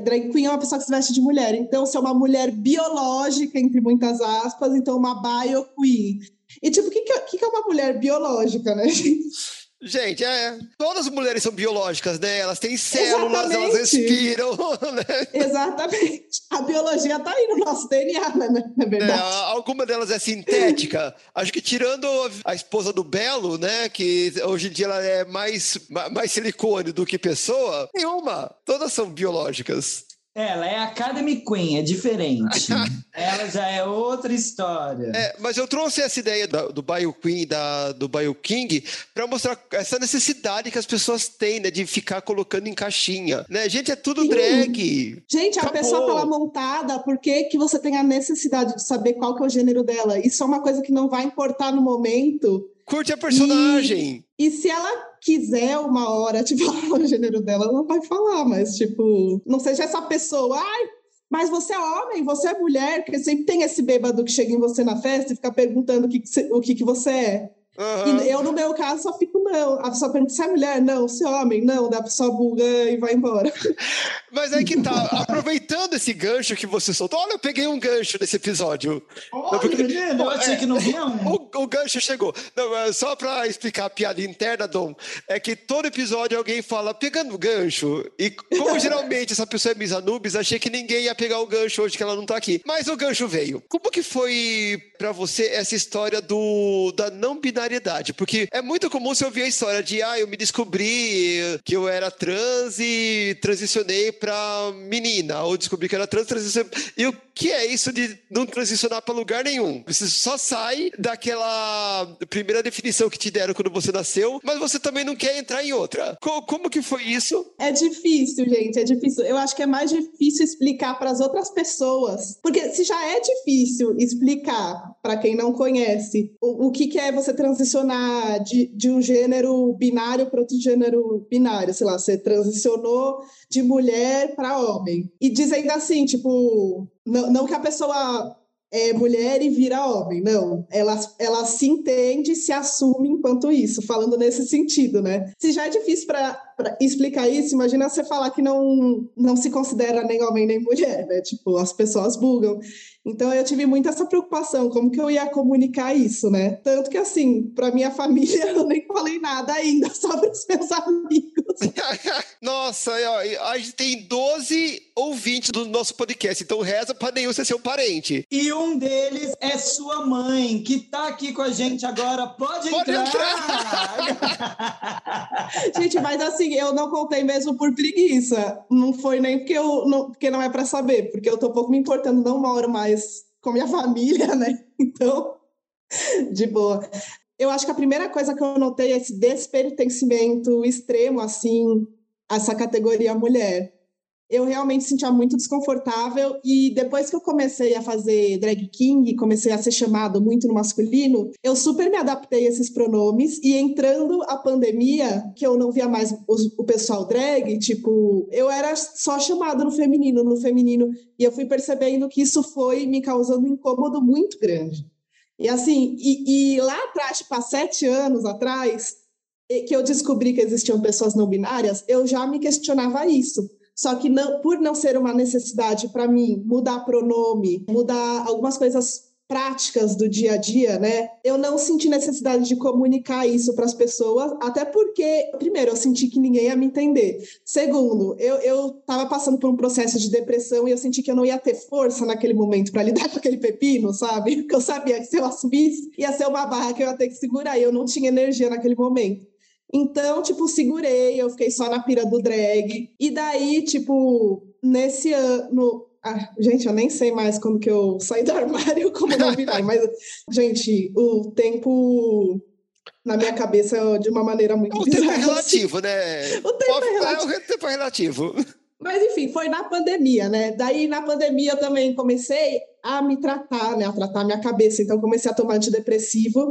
drag queen é uma pessoa que se veste de mulher. Então, se é uma mulher biológica, entre muitas aspas, então uma bio queen. E, tipo, o que, que, é- que que é uma mulher biológica, né, gente? Gente, é. Todas as mulheres são biológicas, né? Elas têm células, elas Exatamente. respiram, né? Exatamente. A biologia tá aí no nosso DNA, né? É, verdade. alguma delas é sintética. Acho que tirando a esposa do Belo, né? Que hoje em dia ela é mais, ma- mais silicone do que pessoa. Nenhuma. Todas são biológicas. Ela é Academy Queen, é diferente. ela já é outra história. É, mas eu trouxe essa ideia da- do Bio Queen, da, do Bio King, para mostrar essa necessidade que as pessoas têm, né, de ficar colocando em caixinha, né? Gente, é tudo Sim. drag. Gente, a Acabou. pessoa tá lá montada, por que, que você tem a necessidade de saber qual que é o gênero dela? Isso é uma coisa que não vai importar no momento. Curte a personagem. E se ela quiser uma hora te falar o gênero dela, ela vai falar, mas tipo, não seja essa pessoa, ai, mas você é homem, você é mulher, porque sempre tem esse bêbado que chega em você na festa e fica perguntando o que, que, o que, que você é. Aham. E eu, no meu caso, só fico não. A pessoa pergunta se é mulher, não, se é homem, não, daí a pessoa buga e vai embora. Mas aí que tá, aproveitando esse gancho que você soltou, olha, eu peguei um gancho nesse episódio. Olha, porque- menino, eu achei que não vinha um. O, o gancho chegou. Não, é só pra explicar a piada interna, Dom, é que todo episódio alguém fala pegando o gancho. E como geralmente essa pessoa é Misa Nubes, achei que ninguém ia pegar o gancho hoje que ela não tá aqui. Mas o gancho veio. Como que foi pra você essa história do da não binariedade binariedade, porque é muito comum você ouvir a história de, ah, eu me descobri que eu era trans e transicionei pra menina, ou descobri que era trans, transicionei. E o que é isso de não transicionar para lugar nenhum? Você só sai daquela primeira definição que te deram quando você nasceu, mas você também não quer entrar em outra. Co como que foi isso? É difícil, gente, é difícil. Eu acho que é mais difícil explicar para as outras pessoas, porque se já é difícil explicar para quem não conhece o, o que, que é você transicionar de, de um gênero binário para outro gênero binário, sei lá, você transicionou de mulher para homem. E dizendo assim, tipo, não, não que a pessoa é mulher e vira homem, não. Ela, ela se entende e se assume enquanto isso, falando nesse sentido, né? Se já é difícil para explicar isso, imagina você falar que não, não se considera nem homem nem mulher, né? Tipo, as pessoas bugam. Então eu tive muito essa preocupação, como que eu ia comunicar isso, né? Tanto que assim, para minha família eu nem falei nada ainda, só para os meus amigos. Nossa, a gente tem 12 ouvintes do nosso podcast, então reza para nenhum ser seu parente. E um deles é sua mãe, que tá aqui com a gente agora. Pode, Pode entrar! entrar. gente, mas assim, eu não contei mesmo por preguiça. Não foi nem porque, eu, não, porque não é para saber, porque eu tô pouco me importando, não moro mais com minha família, né? Então, de boa. Eu acho que a primeira coisa que eu notei é esse despertencimento extremo, assim, essa categoria mulher. Eu realmente sentia muito desconfortável e depois que eu comecei a fazer drag king, comecei a ser chamado muito no masculino, eu super me adaptei a esses pronomes e entrando a pandemia, que eu não via mais o, o pessoal drag, tipo, eu era só chamado no feminino, no feminino, e eu fui percebendo que isso foi me causando um incômodo muito grande. E assim, e, e lá atrás, tipo, há sete anos atrás, que eu descobri que existiam pessoas não binárias, eu já me questionava isso. Só que não, por não ser uma necessidade para mim mudar pronome, mudar algumas coisas práticas do dia a dia, né? Eu não senti necessidade de comunicar isso para as pessoas, até porque, primeiro, eu senti que ninguém ia me entender. Segundo, eu estava passando por um processo de depressão e eu senti que eu não ia ter força naquele momento para lidar com aquele pepino, sabe? Porque eu sabia que se eu assumisse, ia ser uma barra que eu ia ter que segurar e eu não tinha energia naquele momento. Então, tipo, segurei, eu fiquei só na pira do drag. E daí, tipo, nesse ano, ah, gente, eu nem sei mais como que eu saí do armário, como não virar, mas, gente, o tempo na minha cabeça de uma maneira muito O tempo é relativo, né? O tempo é relativo. O tempo é relativo. Mas, enfim, foi na pandemia, né? Daí, na pandemia, eu também comecei a me tratar, né? A tratar a minha cabeça. Então, comecei a tomar antidepressivo.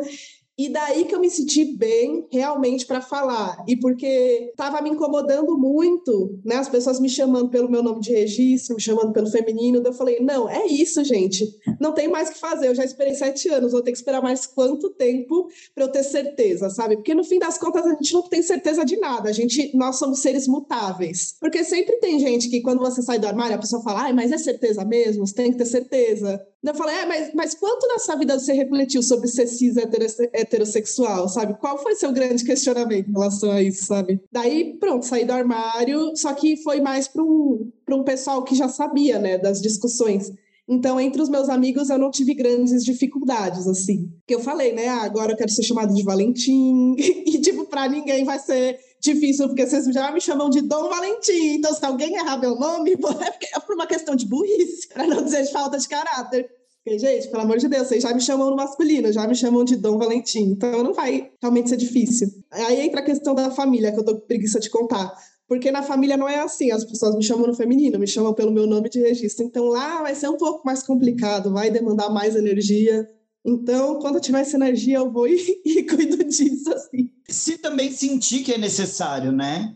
E daí que eu me senti bem realmente para falar. E porque estava me incomodando muito, né? As pessoas me chamando pelo meu nome de registro, me chamando pelo feminino. Daí eu falei: não, é isso, gente. Não tem mais o que fazer. Eu já esperei sete anos, vou ter que esperar mais quanto tempo para eu ter certeza, sabe? Porque no fim das contas a gente não tem certeza de nada. A gente, nós somos seres mutáveis. Porque sempre tem gente que quando você sai do armário, a pessoa fala: ai, mas é certeza mesmo? Você tem que ter certeza. Eu falei, é, mas, mas quanto nessa vida você refletiu sobre ser cis heterossexual, sabe? Qual foi seu grande questionamento em relação a isso, sabe? Daí, pronto, saí do armário, só que foi mais para um, um pessoal que já sabia, né, das discussões. Então, entre os meus amigos, eu não tive grandes dificuldades, assim. Que eu falei, né? Ah, agora eu quero ser chamado de Valentim. e, tipo, para ninguém vai ser difícil, porque vocês já me chamam de Dom Valentim. Então, se alguém errar meu nome, é por uma questão de burrice, para não dizer de falta de caráter. Porque, gente, pelo amor de Deus, vocês já me chamam no masculino, já me chamam de Dom Valentim. Então, não vai realmente ser difícil. Aí entra a questão da família, que eu tô com preguiça de contar. Porque na família não é assim, as pessoas me chamam no feminino, me chamam pelo meu nome de registro. Então lá vai ser um pouco mais complicado, vai demandar mais energia. Então, quando eu tiver essa energia, eu vou e, e cuido disso, assim. Se também sentir que é necessário, né?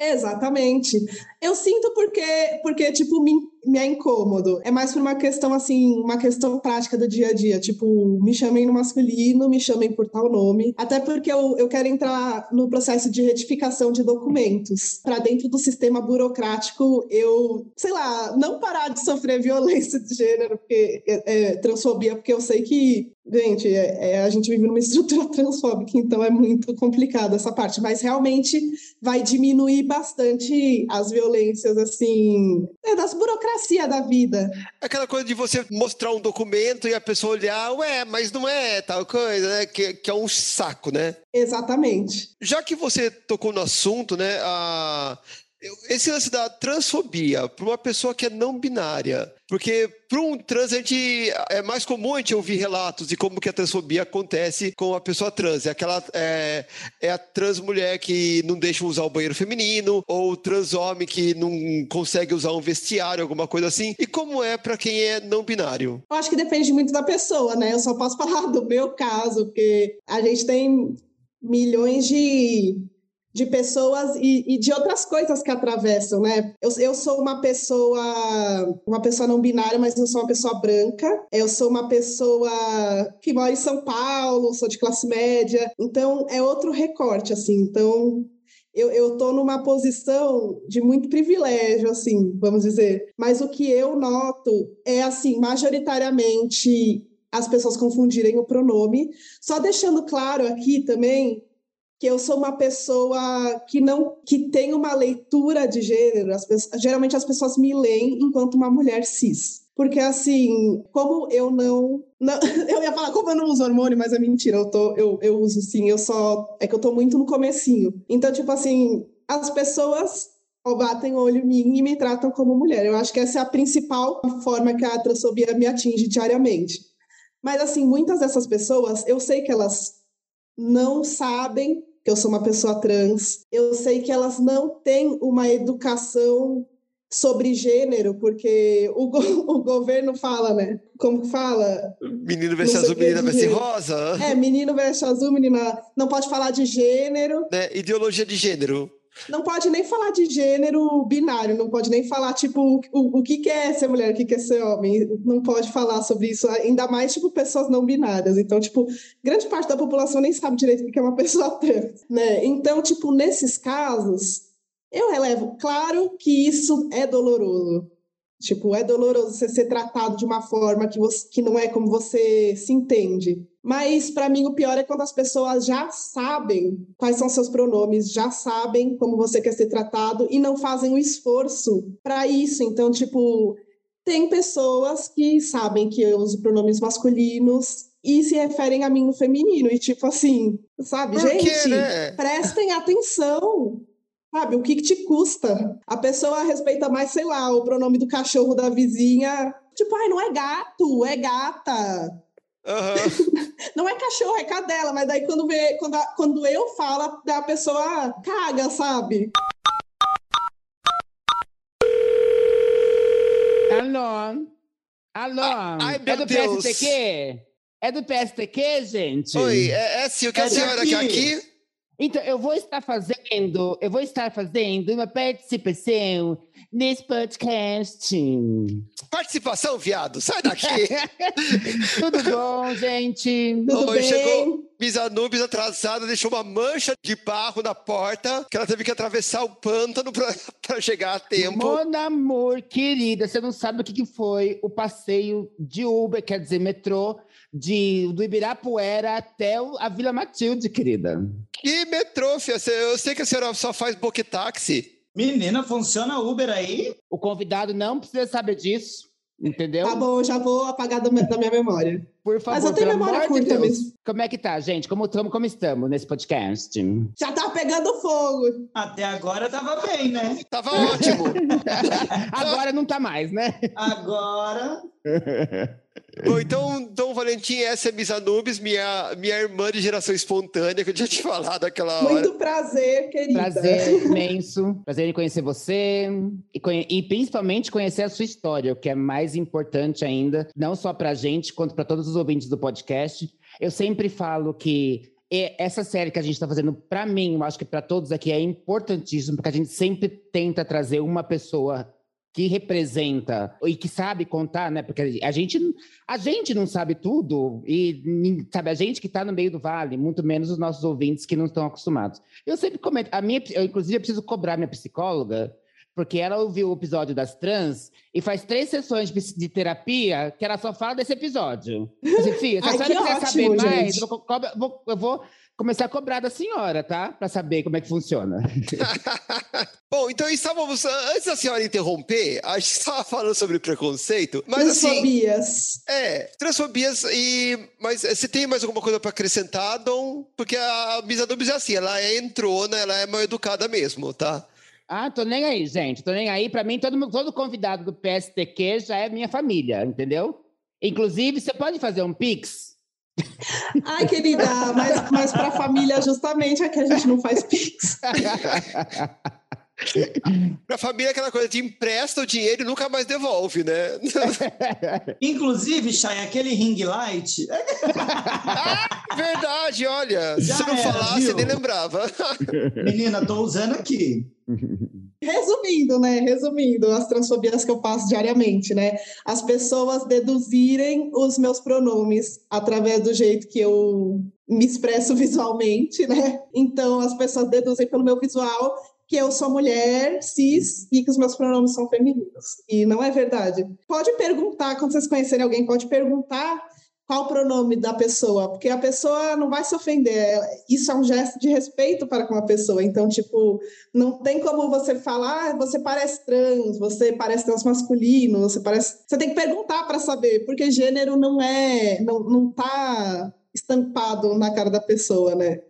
Exatamente. Eu sinto porque, porque tipo, me, me é incômodo. É mais por uma questão, assim, uma questão prática do dia a dia. Tipo, me chamem no masculino, me chamem por tal nome. Até porque eu, eu quero entrar no processo de retificação de documentos. Para dentro do sistema burocrático, eu, sei lá, não parar de sofrer violência de gênero, porque é, é, transfobia, porque eu sei que Gente, é, é, a gente vive numa estrutura transfóbica, então é muito complicado essa parte, mas realmente vai diminuir bastante as violências assim, é das burocracia da vida. Aquela coisa de você mostrar um documento e a pessoa olhar, ué, mas não é tal coisa, né? Que, que é um saco, né? Exatamente. Já que você tocou no assunto, né? A... Esse lance da transfobia para uma pessoa que é não binária, porque para um trans a gente é mais comum a gente ouvir relatos de como que a transfobia acontece com a pessoa trans. É aquela é, é a trans mulher que não deixa usar o banheiro feminino ou trans homem que não consegue usar um vestiário, alguma coisa assim. E como é para quem é não binário? Eu acho que depende muito da pessoa, né? Eu só posso falar do meu caso, porque a gente tem milhões de de pessoas e, e, de outras coisas que atravessam, né? Eu, eu sou uma pessoa, uma pessoa não binária, mas eu sou uma pessoa branca. Eu sou uma pessoa que mora em São Paulo, sou de classe média. Então é outro recorte, assim. Então eu, eu tô numa posição de muito privilégio, assim, vamos dizer. Mas o que eu noto é, assim, majoritariamente as pessoas confundirem o pronome. Só deixando claro aqui também que eu sou uma pessoa que não que tem uma leitura de gênero. As pessoas, geralmente as pessoas me leem enquanto uma mulher cis. Porque assim, como eu não, não, Eu ia falar, como eu não uso hormônio, mas é mentira, eu, tô, eu, eu uso sim, eu só. É que eu tô muito no comecinho. Então, tipo assim, as pessoas batem o olho em mim e me tratam como mulher. Eu acho que essa é a principal forma que a transfobia me atinge diariamente. Mas assim, muitas dessas pessoas, eu sei que elas não sabem que eu sou uma pessoa trans. Eu sei que elas não têm uma educação sobre gênero, porque o, go o governo fala, né? Como que fala? Menino veste azul, menina veste rosa. É, menino veste azul, menina não pode falar de gênero. Né? Ideologia de gênero não pode nem falar de gênero binário, não pode nem falar, tipo, o, o que, que é ser mulher, o que, que é ser homem. Não pode falar sobre isso, ainda mais, tipo, pessoas não binárias. Então, tipo, grande parte da população nem sabe direito o que é uma pessoa trans, né? Então, tipo, nesses casos, eu relevo. Claro que isso é doloroso. Tipo, é doloroso você ser tratado de uma forma que, você, que não é como você se entende. Mas para mim o pior é quando as pessoas já sabem quais são seus pronomes, já sabem como você quer ser tratado e não fazem o esforço para isso. Então, tipo, tem pessoas que sabem que eu uso pronomes masculinos e se referem a mim no feminino. E tipo assim, sabe, Por gente, quê, né? prestem atenção. Sabe, o que, que te custa? A pessoa respeita mais, sei lá, o pronome do cachorro da vizinha. Tipo, ai, não é gato, é gata. Uhum. não é cachorro, é cadela, mas daí quando, vê, quando, a, quando eu falo, a pessoa caga, sabe? Alô? Alô? Ai, é do Deus. PSTQ? É do PSTQ, gente? Oi, é, é sim, o que é a senhora quer aqui? Então, eu vou estar fazendo, eu vou estar fazendo uma participação nesse podcast. Participação, viado, sai daqui. Tudo bom, gente? Tudo Oi, bem? chegou Bisa Nubes atrasada, deixou uma mancha de barro na porta, que ela teve que atravessar o pântano para chegar a tempo. Mon amor, querida, você não sabe o que, que foi o passeio de Uber, quer dizer, metrô, de, do Ibirapuera até a Vila Matilde, querida. Que metrô, filha? Eu sei que a senhora só faz boquetáxi. Menina, funciona Uber aí? O convidado não precisa saber disso. Entendeu? Tá bom, já vou apagar da minha, da minha memória. Por favor, Mas eu tenho memória curta Deus. mesmo. Como é que tá, gente? Como, como, como estamos nesse podcast? Já tá pegando fogo. Até agora tava bem, né? Tava ótimo. agora não tá mais, né? Agora. Bom, então, Dom Valentim, essa é Miss Anubis, minha, minha irmã de geração espontânea, que eu tinha te falado aquela hora. Muito prazer, querida. Prazer imenso. Prazer em conhecer você e, conhe e, principalmente conhecer a sua história, o que é mais importante ainda, não só pra gente, quanto para todos os ouvintes do podcast. Eu sempre falo que essa série que a gente está fazendo, para mim, eu acho que para todos aqui é importantíssimo, porque a gente sempre tenta trazer uma pessoa que representa e que sabe contar, né? Porque a gente, a gente não sabe tudo e sabe a gente que está no meio do vale, muito menos os nossos ouvintes que não estão acostumados. Eu sempre comento, a minha, eu inclusive eu preciso cobrar minha psicóloga porque ela ouviu o episódio das trans e faz três sessões de terapia que ela só fala desse episódio. Assim, filha, se a senhora quiser saber mais, eu vou, eu vou, começar a cobrar da senhora, tá? Para saber como é que funciona. Bom, então estávamos. Antes da senhora interromper, a gente estava falando sobre preconceito, mas assim. Transfobias. É, transfobias e. Mas você tem mais alguma coisa para acrescentar, Dom? Porque a Misa Dubis é assim, ela é entrona, ela é mal educada mesmo, tá? Ah, tô nem aí, gente. Tô nem aí. Para mim, todo, todo convidado do PSTQ já é minha família, entendeu? Inclusive, você pode fazer um Pix? Ai, querida, mas, mas para a família, justamente, é que a gente não faz Pix. Pra família, aquela coisa de empresta o dinheiro e nunca mais devolve, né? Inclusive, Chay, aquele ring light. ah, verdade, olha. Já se não era, falasse, viu? nem lembrava. Menina, tô usando aqui. Resumindo, né? Resumindo as transfobias que eu passo diariamente, né? As pessoas deduzirem os meus pronomes através do jeito que eu me expresso visualmente, né? Então, as pessoas deduzem pelo meu visual que eu sou mulher, cis e que os meus pronomes são femininos. E não é verdade. Pode perguntar, quando vocês conhecerem alguém, pode perguntar qual o pronome da pessoa, porque a pessoa não vai se ofender. Isso é um gesto de respeito para com a pessoa. Então, tipo, não tem como você falar, ah, você parece trans, você parece transmasculino, você parece. Você tem que perguntar para saber, porque gênero não é, não, não tá estampado na cara da pessoa, né?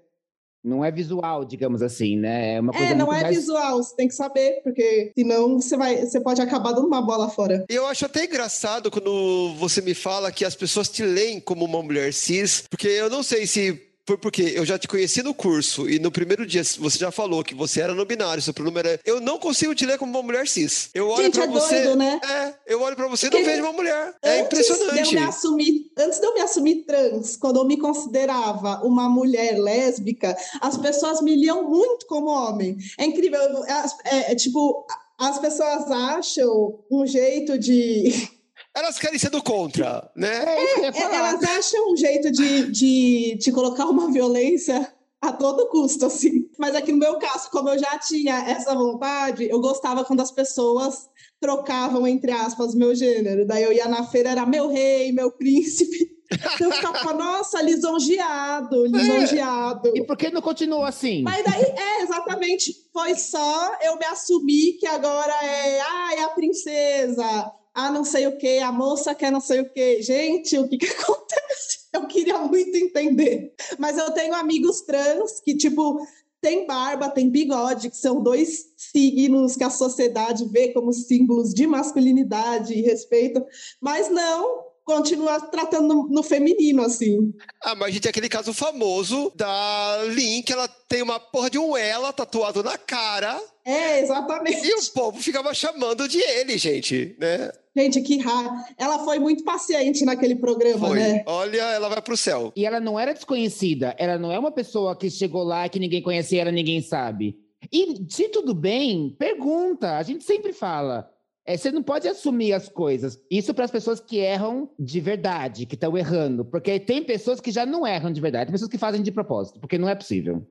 Não é visual, digamos assim, né? É uma coisa É, não muito é mais... visual, você tem que saber, porque senão você vai, você pode acabar dando uma bola fora. Eu acho até engraçado quando você me fala que as pessoas te leem como uma mulher cis, porque eu não sei se foi porque eu já te conheci no curso e no primeiro dia você já falou que você era no binário, seu pronome era. Eu não consigo te ler como uma mulher cis. Eu olho Gente, pra é você. doido, né? É, eu olho pra você e não vejo uma mulher. É impressionante. De eu me assumir, antes de eu me assumir trans, quando eu me considerava uma mulher lésbica, as pessoas me liam muito como homem. É incrível. as- É, é tipo, as pessoas acham um jeito de. Elas querem ser do contra, né? É É. Elas acham um jeito de, de, de colocar uma violência a todo custo, assim. Mas aqui no meu caso, como eu já tinha essa vontade, eu gostava quando as pessoas trocavam, entre aspas, meu gênero. Daí eu ia na feira, era meu rei, meu príncipe. Então eu ficava, nossa, lisonjeado, lisonjeado. E por que não continuou assim? Mas daí, é, exatamente, foi só eu me assumir que agora é, ah, é a princesa, ah, não sei o que, a moça quer não sei o que. Gente, o que que acontece? Eu queria muito entender. Mas eu tenho amigos trans que, tipo, tem barba, tem bigode, que são dois signos que a sociedade vê como símbolos de masculinidade e respeito, mas não continua tratando no, no feminino, assim. Ah, mas a gente tem aquele caso famoso da Lin, que ela tem uma porra de um ela tatuado na cara É, exatamente. e o povo ficava chamando de ele, gente, né? Gente, que raro. Ela foi muito paciente naquele programa, Foi. né? Olha, ela vai pro céu. E ela não era desconhecida, ela não é uma pessoa que chegou lá que ninguém conhecia, ela ninguém sabe. E se tudo bem, pergunta. A gente sempre fala. É, você não pode assumir as coisas. Isso para as pessoas que erram de verdade, que estão errando. Porque tem pessoas que já não erram de verdade, tem pessoas que fazem de propósito, porque não é possível.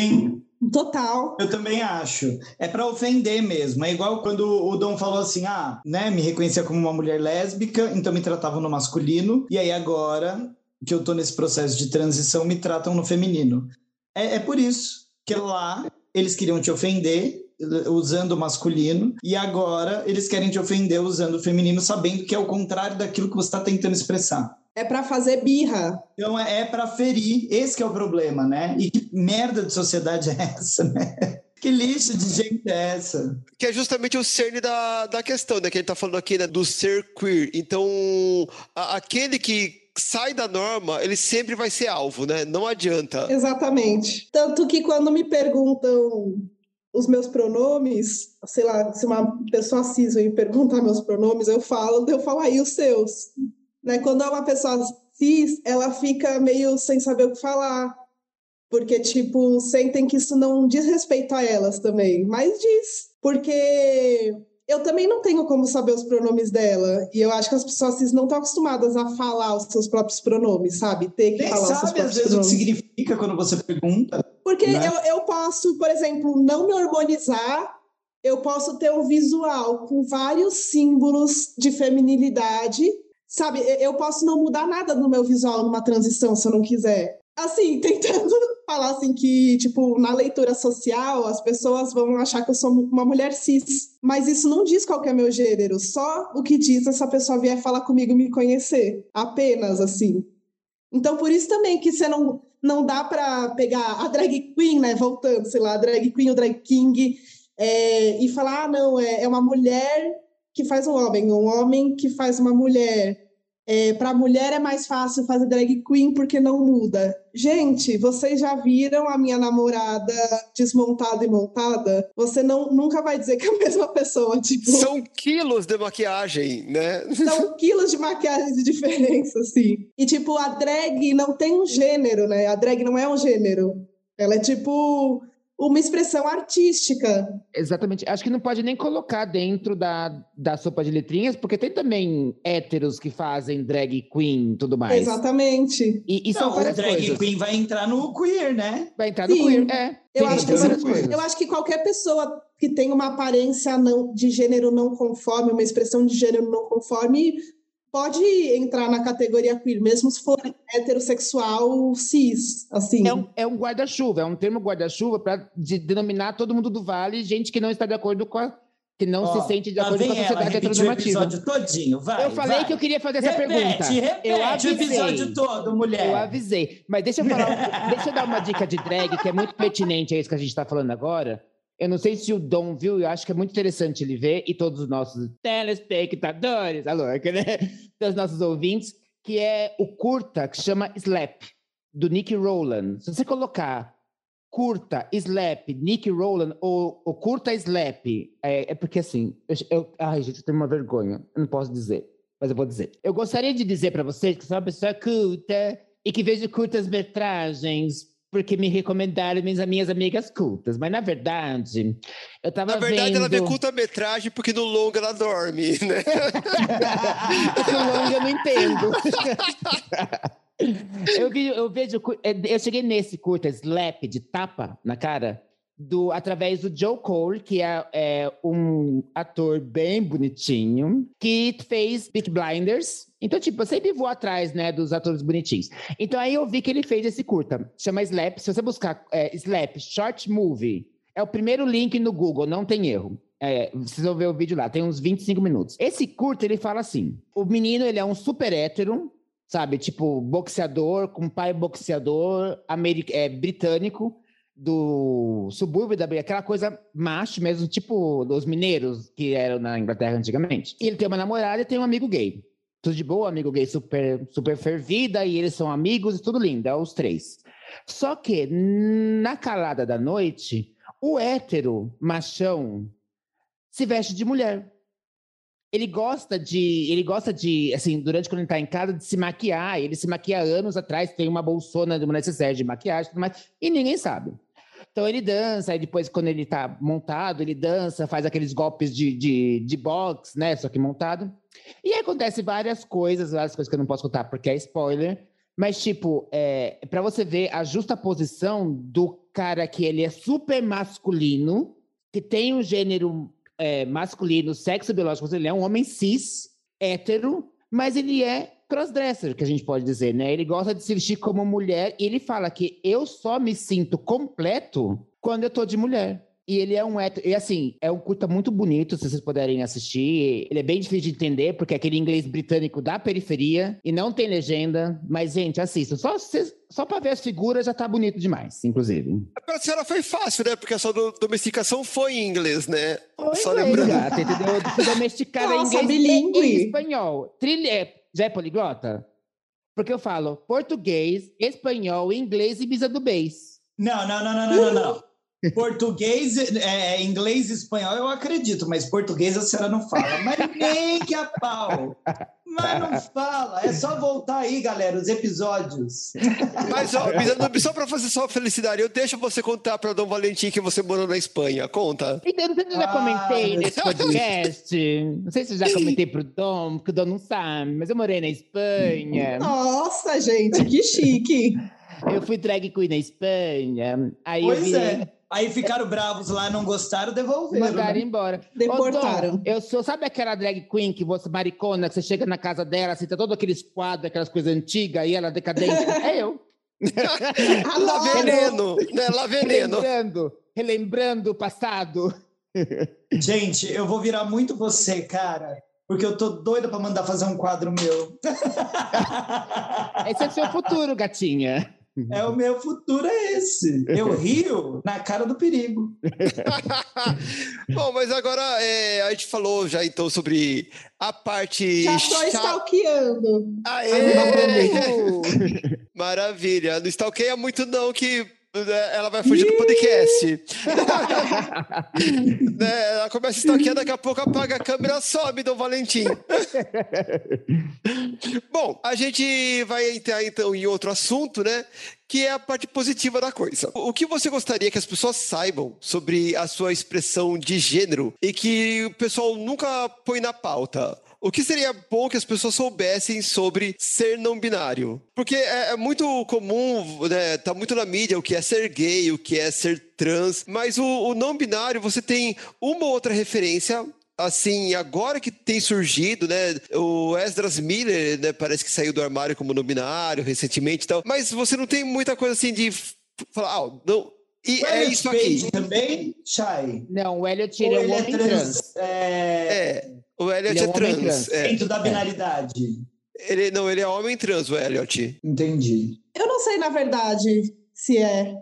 Sim, Total. eu também acho. É pra ofender mesmo. É igual quando o Dom falou assim: ah, né, me reconhecia como uma mulher lésbica, então me tratavam no masculino, e aí agora que eu tô nesse processo de transição, me tratam no feminino. É, é por isso que lá eles queriam te ofender usando o masculino, e agora eles querem te ofender usando o feminino, sabendo que é o contrário daquilo que você está tentando expressar. É pra fazer birra. Então é, é para ferir, esse que é o problema, né? E que merda de sociedade é essa, né? Que lixo de gente é essa? Que é justamente o cerne da, da questão, né? Que a gente tá falando aqui, né? Do ser queer. Então, a- aquele que sai da norma, ele sempre vai ser alvo, né? Não adianta. Exatamente. Tanto que quando me perguntam os meus pronomes, sei lá, se uma pessoa cis me perguntar meus pronomes, eu falo, eu falo aí os seus. Né? Quando é uma pessoa cis, ela fica meio sem saber o que falar. Porque, tipo, sentem que isso não diz respeito a elas também. Mas diz. Porque eu também não tenho como saber os pronomes dela. E eu acho que as pessoas cis não estão acostumadas a falar os seus próprios pronomes, sabe? Ter que Nem falar os seus sabe às próprios vezes o que pronomes. significa quando você pergunta. Porque né? eu, eu posso, por exemplo, não me hormonizar, eu posso ter um visual com vários símbolos de feminilidade, sabe? Eu- posso não mudar nada no meu visual numa transição, se eu não quiser. Assim, tentando falar assim que, tipo, na leitura social, as pessoas vão achar que eu sou uma mulher cis. Mas isso não diz qual é meu gênero. Só o que diz essa pessoa vier falar comigo e me conhecer. Apenas, assim. Então, por isso também que você não, não dá para pegar a drag queen, né? Voltando, sei lá, a drag queen, o drag king, é, e falar, ah, não, é, é uma mulher que faz um homem, um homem que faz uma mulher. É, para mulher é mais fácil fazer drag queen porque não muda. Gente, vocês já viram a minha namorada desmontada e montada? Você não, nunca vai dizer que é a mesma pessoa. Tipo... São quilos de maquiagem, né? São quilos de maquiagem de diferença, assim. E, tipo, a drag não tem um gênero, né? A drag não é um gênero. Ela é tipo uma expressão artística. Exatamente. Acho que não pode nem colocar dentro da, da sopa de letrinhas, porque tem também héteros que fazem drag queen e tudo mais. Exatamente. E, e são Não, o várias drag coisas. queen vai entrar no queer, né? Vai entrar no Sim. queer, é. Eu acho, que, várias coisas. eu acho que qualquer pessoa que tem uma aparência não, de gênero não conforme, uma expressão de gênero não conforme, pode entrar na categoria queer, mesmo se for heterossexual cis, assim. É um, é um guarda-chuva, é um termo guarda-chuva para denominar todo mundo do vale, gente que não está de acordo com a. que não Ó, se sente de lá acordo com a sociedade repetiu o heteronormativa. episódio todinho, vai. Eu falei vai. que eu queria fazer essa repete, pergunta. Repete, eu o avisei. episódio todo, mulher. Eu avisei. Mas deixa eu falar, deixa eu dar uma dica de drag que é muito pertinente a isso que a gente está falando agora. Eu não sei se o Dom viu, eu acho que é muito interessante ele ver, e todos os nossos telespectadores, alô, né? Dos nossos ouvintes, que é o curta que chama Slap, do Nick Rowland. Se você colocar curta, Slap, Nick Rowland, ou, ou curta Slap, é, é porque assim, eu, eu- ai gente, eu tenho uma vergonha, eu não posso dizer, mas eu vou dizer. Eu gostaria de dizer para vocês que sou uma pessoa culta e que vejo curtas metragens porque me recomendaram minhas, minhas amigas cultas, mas na verdade, eu tava Na verdade, vendo... ela vê curta-metragem porque no longo ela dorme, né? Esse longo eu não entendo. eu, vi, eu vejo, eu cheguei nesse curta slap de tapa na cara do através do Joe Cole, que é, é um ator bem bonitinho, que fez Peak Blinders. Então, tipo, eu sempre vou atrás, né, dos atores bonitinhos. Então, aí eu vi que ele fez esse curta. Chama Slap. Se você buscar é, Slap Short Movie, é o primeiro link no Google, não tem erro. É, vocês vão ver o vídeo lá, tem uns 25 minutos. Esse curta, ele fala assim: o menino, ele é um super hétero, sabe? Tipo, boxeador, com pai boxeador, é, britânico, do subúrbio da aquela coisa macho mesmo, tipo dos mineiros que eram na Inglaterra antigamente. E ele tem uma namorada e tem um amigo gay. Tudo de boa, amigo gay super, super fervida, e eles são amigos e tudo lindo, é os três. Só que na calada da noite, o hétero machão se veste de mulher. Ele gosta de, ele gosta de, assim, durante quando ele tá em casa, de se maquiar. Ele se maquia anos atrás, tem uma bolsona de uma necessaire de maquiagem e tudo mais, e ninguém sabe. Então ele dança, aí depois, quando ele tá montado, ele dança, faz aqueles golpes de, de, de boxe, né? Só que montado. E aí acontece várias coisas, várias coisas que eu não posso contar porque é spoiler. Mas, tipo, é, para você ver a justa posição do cara que ele é super masculino, que tem um gênero é, masculino, sexo biológico, ele é um homem cis, hétero, mas ele é crossdresser, que a gente pode dizer, né? Ele gosta de se vestir como mulher e ele fala que eu só me sinto completo quando eu tô de mulher. E ele é um hétero. E assim, é um curta muito bonito, se vocês puderem assistir. Ele é bem difícil de entender, porque é aquele inglês britânico da periferia e não tem legenda. Mas, gente, assistam. Só, cês- só pra ver as figuras já tá bonito demais, inclusive. Pra senhora foi fácil, né? Porque a sua do- domesticação foi em inglês, né? Foi Só inglês, lembrando. gata, entendeu? Domesticada em inglês bilíngue. e em espanhol. Trilha, é- já é poliglota? Porque eu falo português, espanhol, inglês e bisa do. Não, não, não, não, não, não, não. Português, é, inglês e espanhol eu acredito, mas português a senhora não fala. Mas nem que a pau. Mas não fala. É só voltar aí, galera, os episódios. Mas, ó, só pra fazer sua felicidade, eu deixo você contar pra Dom Valentim que você morou na Espanha. Conta. Então, não sei se eu já Ah, comentei meu nesse podcast. Não sei se eu já comentei pro Dom, porque o Dom não sabe, mas eu morei na Espanha. Nossa, gente, que chique. Eu fui drag queen na Espanha. Aí eu Pois virei, é. Aí ficaram bravos lá, não gostaram, devolveram. Mandaram né? embora. Deportaram. Ô, Dom, eu sou, sabe aquela drag queen que você, maricona, que você chega na casa dela, assim, tá todos aqueles quadros, aquelas coisas antigas, e ela decadente? é eu. Lá veneno, né? Lá veneno. Relembrando, relembrando o passado. Gente, eu vou virar muito você, cara. Porque eu tô doida pra mandar fazer um quadro meu. Esse é o seu futuro, gatinha. É o meu futuro é esse. Eu rio na cara do perigo. Bom, mas agora é, a gente falou já então sobre a parte. Já tô cha- stalkeando. Aê! Maravilha. Não stalkeia muito, não, que né, ela vai fugir do podcast. Né, ela começa a stalkear, daqui a pouco apaga a câmera, some, Dom Valentim. Bom, a gente vai entrar então em outro assunto, né? Que é a parte positiva da coisa. O que você gostaria que as pessoas saibam sobre a sua expressão de gênero e que o pessoal nunca põe na pauta? O que seria bom que as pessoas soubessem sobre ser não binário? Porque é, é muito comum, né, tá muito na mídia o que é ser gay, o que é ser trans, mas o, o não binário você tem uma ou outra referência assim, agora que tem surgido, né? O Esdras Miller, né, parece que saiu do armário como não binário recentemente e tal, mas você não tem muita coisa assim de falar, ah, não. E é Elliot isso Page aqui. também, Chay. Não, o Elliot ele é um ele é homem trans, trans. é, É, o Elliot Ele é é, um trans. trans. é. dentro da binaridade. Ele, não, ele é homem trans, o Elliot. Entendi. Eu não sei, na verdade, se é.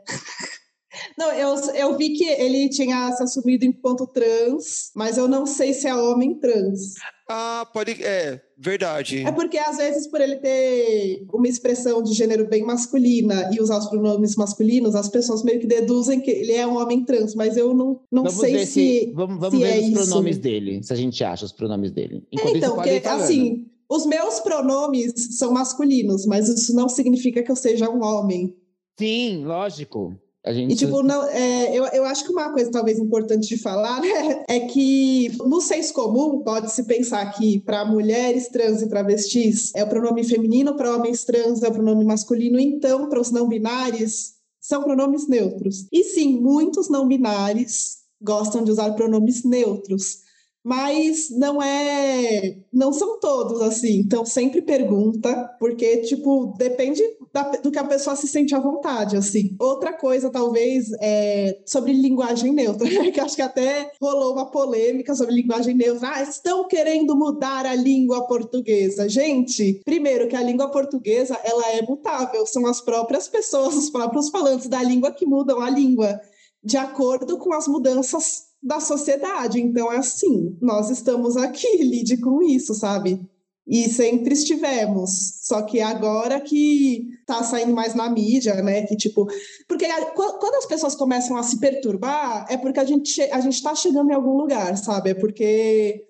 Não, eu, eu vi que ele tinha se assumido enquanto trans, mas eu não sei se é homem trans. Ah, pode. É, verdade. É porque, às vezes, por ele ter uma expressão de gênero bem masculina e usar os pronomes masculinos, as pessoas meio que deduzem que ele é um homem trans, mas eu não, não Vamos sei ver se. se. Vamos, vamos se ver é os isso. pronomes dele, se a gente acha os pronomes dele. É, Enquanto então, isso, porque, assim, os meus pronomes são masculinos, mas isso não significa que eu seja um homem. Sim, lógico. Gente. E, tipo, não, é, eu, eu acho que uma coisa talvez importante de falar né, é que no senso comum pode-se pensar que para mulheres trans e travestis é o pronome feminino, para homens trans é o pronome masculino, então para os não binários são pronomes neutros. E sim, muitos não binários gostam de usar pronomes neutros. Mas não é. Não são todos assim. Então sempre pergunta, porque, tipo, depende da- do que a pessoa se sente à vontade, assim. Outra coisa, talvez, é sobre linguagem neutra, que acho que até rolou uma polêmica sobre linguagem neutra. Ah, estão querendo mudar a língua portuguesa. Gente, primeiro que a língua portuguesa, ela é mutável. São as próprias pessoas, os próprios falantes da língua que mudam a língua de acordo com as mudanças da sociedade. Então, é assim, nós estamos aqui, lide com isso, sabe? E sempre estivemos. Só que agora que tá saindo mais na mídia, né? Que tipo. Porque a- qu- quando as pessoas começam a se perturbar, é porque a gente, a gente tá chegando em algum lugar, sabe? É porque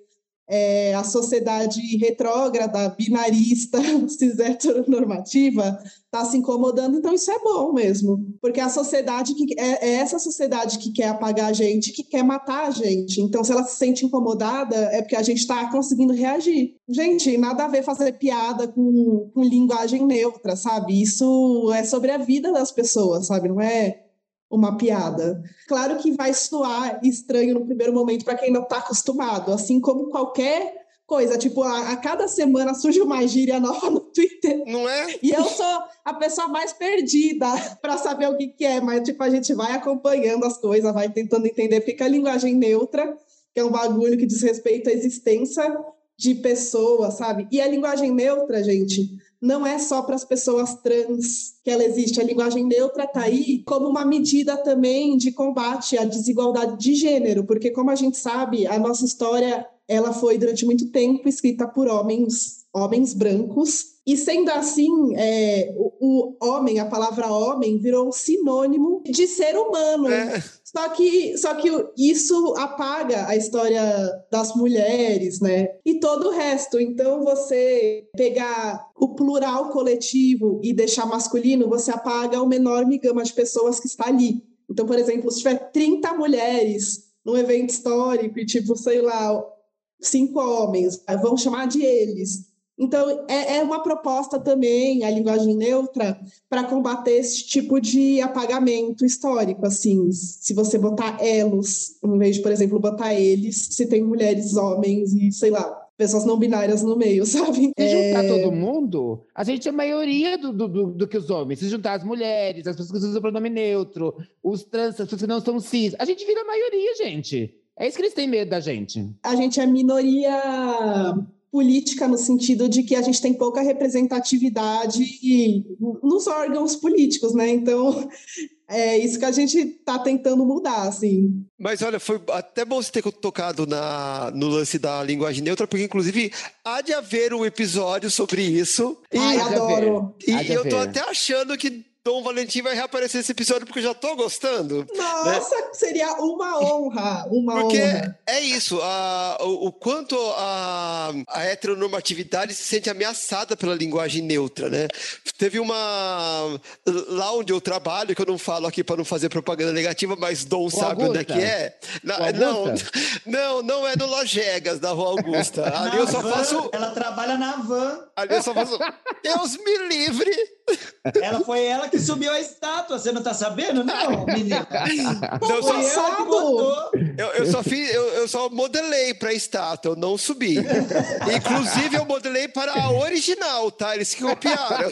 é, a sociedade retrógrada, binarista, cis heteronormativa, está se incomodando, então isso é bom mesmo. Porque a sociedade que é, é essa sociedade que quer apagar a gente, que quer matar a gente. Então, se ela se sente incomodada, é porque a gente está conseguindo reagir. Gente, nada a ver fazer piada com, com linguagem neutra, sabe? Isso é sobre a vida das pessoas, sabe? Não é uma piada. Claro que vai soar estranho no primeiro momento para quem não está acostumado, assim como qualquer coisa. Tipo, a, a cada semana surge uma gíria nova no Twitter. Não é? E eu sou a pessoa mais perdida para saber o que, que é, mas tipo, a gente vai acompanhando as coisas, vai tentando entender, porque a linguagem neutra, que é um bagulho que diz respeito à existência de pessoas, sabe? E a linguagem neutra, gente, não é só para as pessoas trans que ela existe. A linguagem neutra está aí como uma medida também de combate à desigualdade de gênero, porque como a gente sabe, a nossa história ela foi durante muito tempo escrita por homens, homens brancos. E sendo assim, é, o, o homem, a palavra homem, virou um sinônimo de ser humano. É. Só que, só que isso apaga a história das mulheres, né? E todo o resto. Então, você pegar o plural coletivo e deixar masculino, você apaga uma enorme gama de pessoas que está ali. Então, por exemplo, se tiver 30 mulheres num evento histórico e, tipo, sei lá, cinco homens, vão chamar de eles. Então, é, é uma proposta também, a linguagem neutra, para combater esse tipo de apagamento histórico, assim, se você botar elos, em vez de, por exemplo, botar eles, se tem mulheres, homens e, sei lá, pessoas não binárias no meio, sabe? Se juntar é... todo mundo, a gente é a maioria do, do, do, do, que os homens. Se juntar as mulheres, as pessoas que usam o pronome neutro, os trans, as pessoas que não são cis, a gente vira a maioria, gente. É isso que eles têm medo da gente. A gente é minoria política no sentido de que a gente tem pouca representatividade nos órgãos políticos, né? Então, é isso que a gente está tentando mudar, assim. Mas olha, foi até bom você ter tocado na, no lance da linguagem neutra, porque inclusive há de haver um episódio sobre isso. Ai, e, adoro! E, e eu tô até achando que Dom Valentim vai reaparecer nesse episódio porque eu já tô gostando. Nossa, né? seria uma honra, uma porque honra. é isso, a, o, o, quanto a, a heteronormatividade se sente ameaçada pela linguagem neutra, né? Teve uma... Lá onde eu trabalho, que eu não falo aqui para não fazer propaganda negativa, mas Dom o sabe Augusta. onde é que é. Na, não, não, não é no Lojegas, da Rua Augusta. Ali eu só van, faço... Ela trabalha na van. Ali eu só faço... Deus me livre! Ela foi ela que subiu a estátua, você não tá sabendo? Não, menina. Foi ela que botou. Eu, eu só fiz, eu, eu só modelei para a estátua, eu não subi. Inclusive, eu modelei para a original, tá? Eles que copiaram.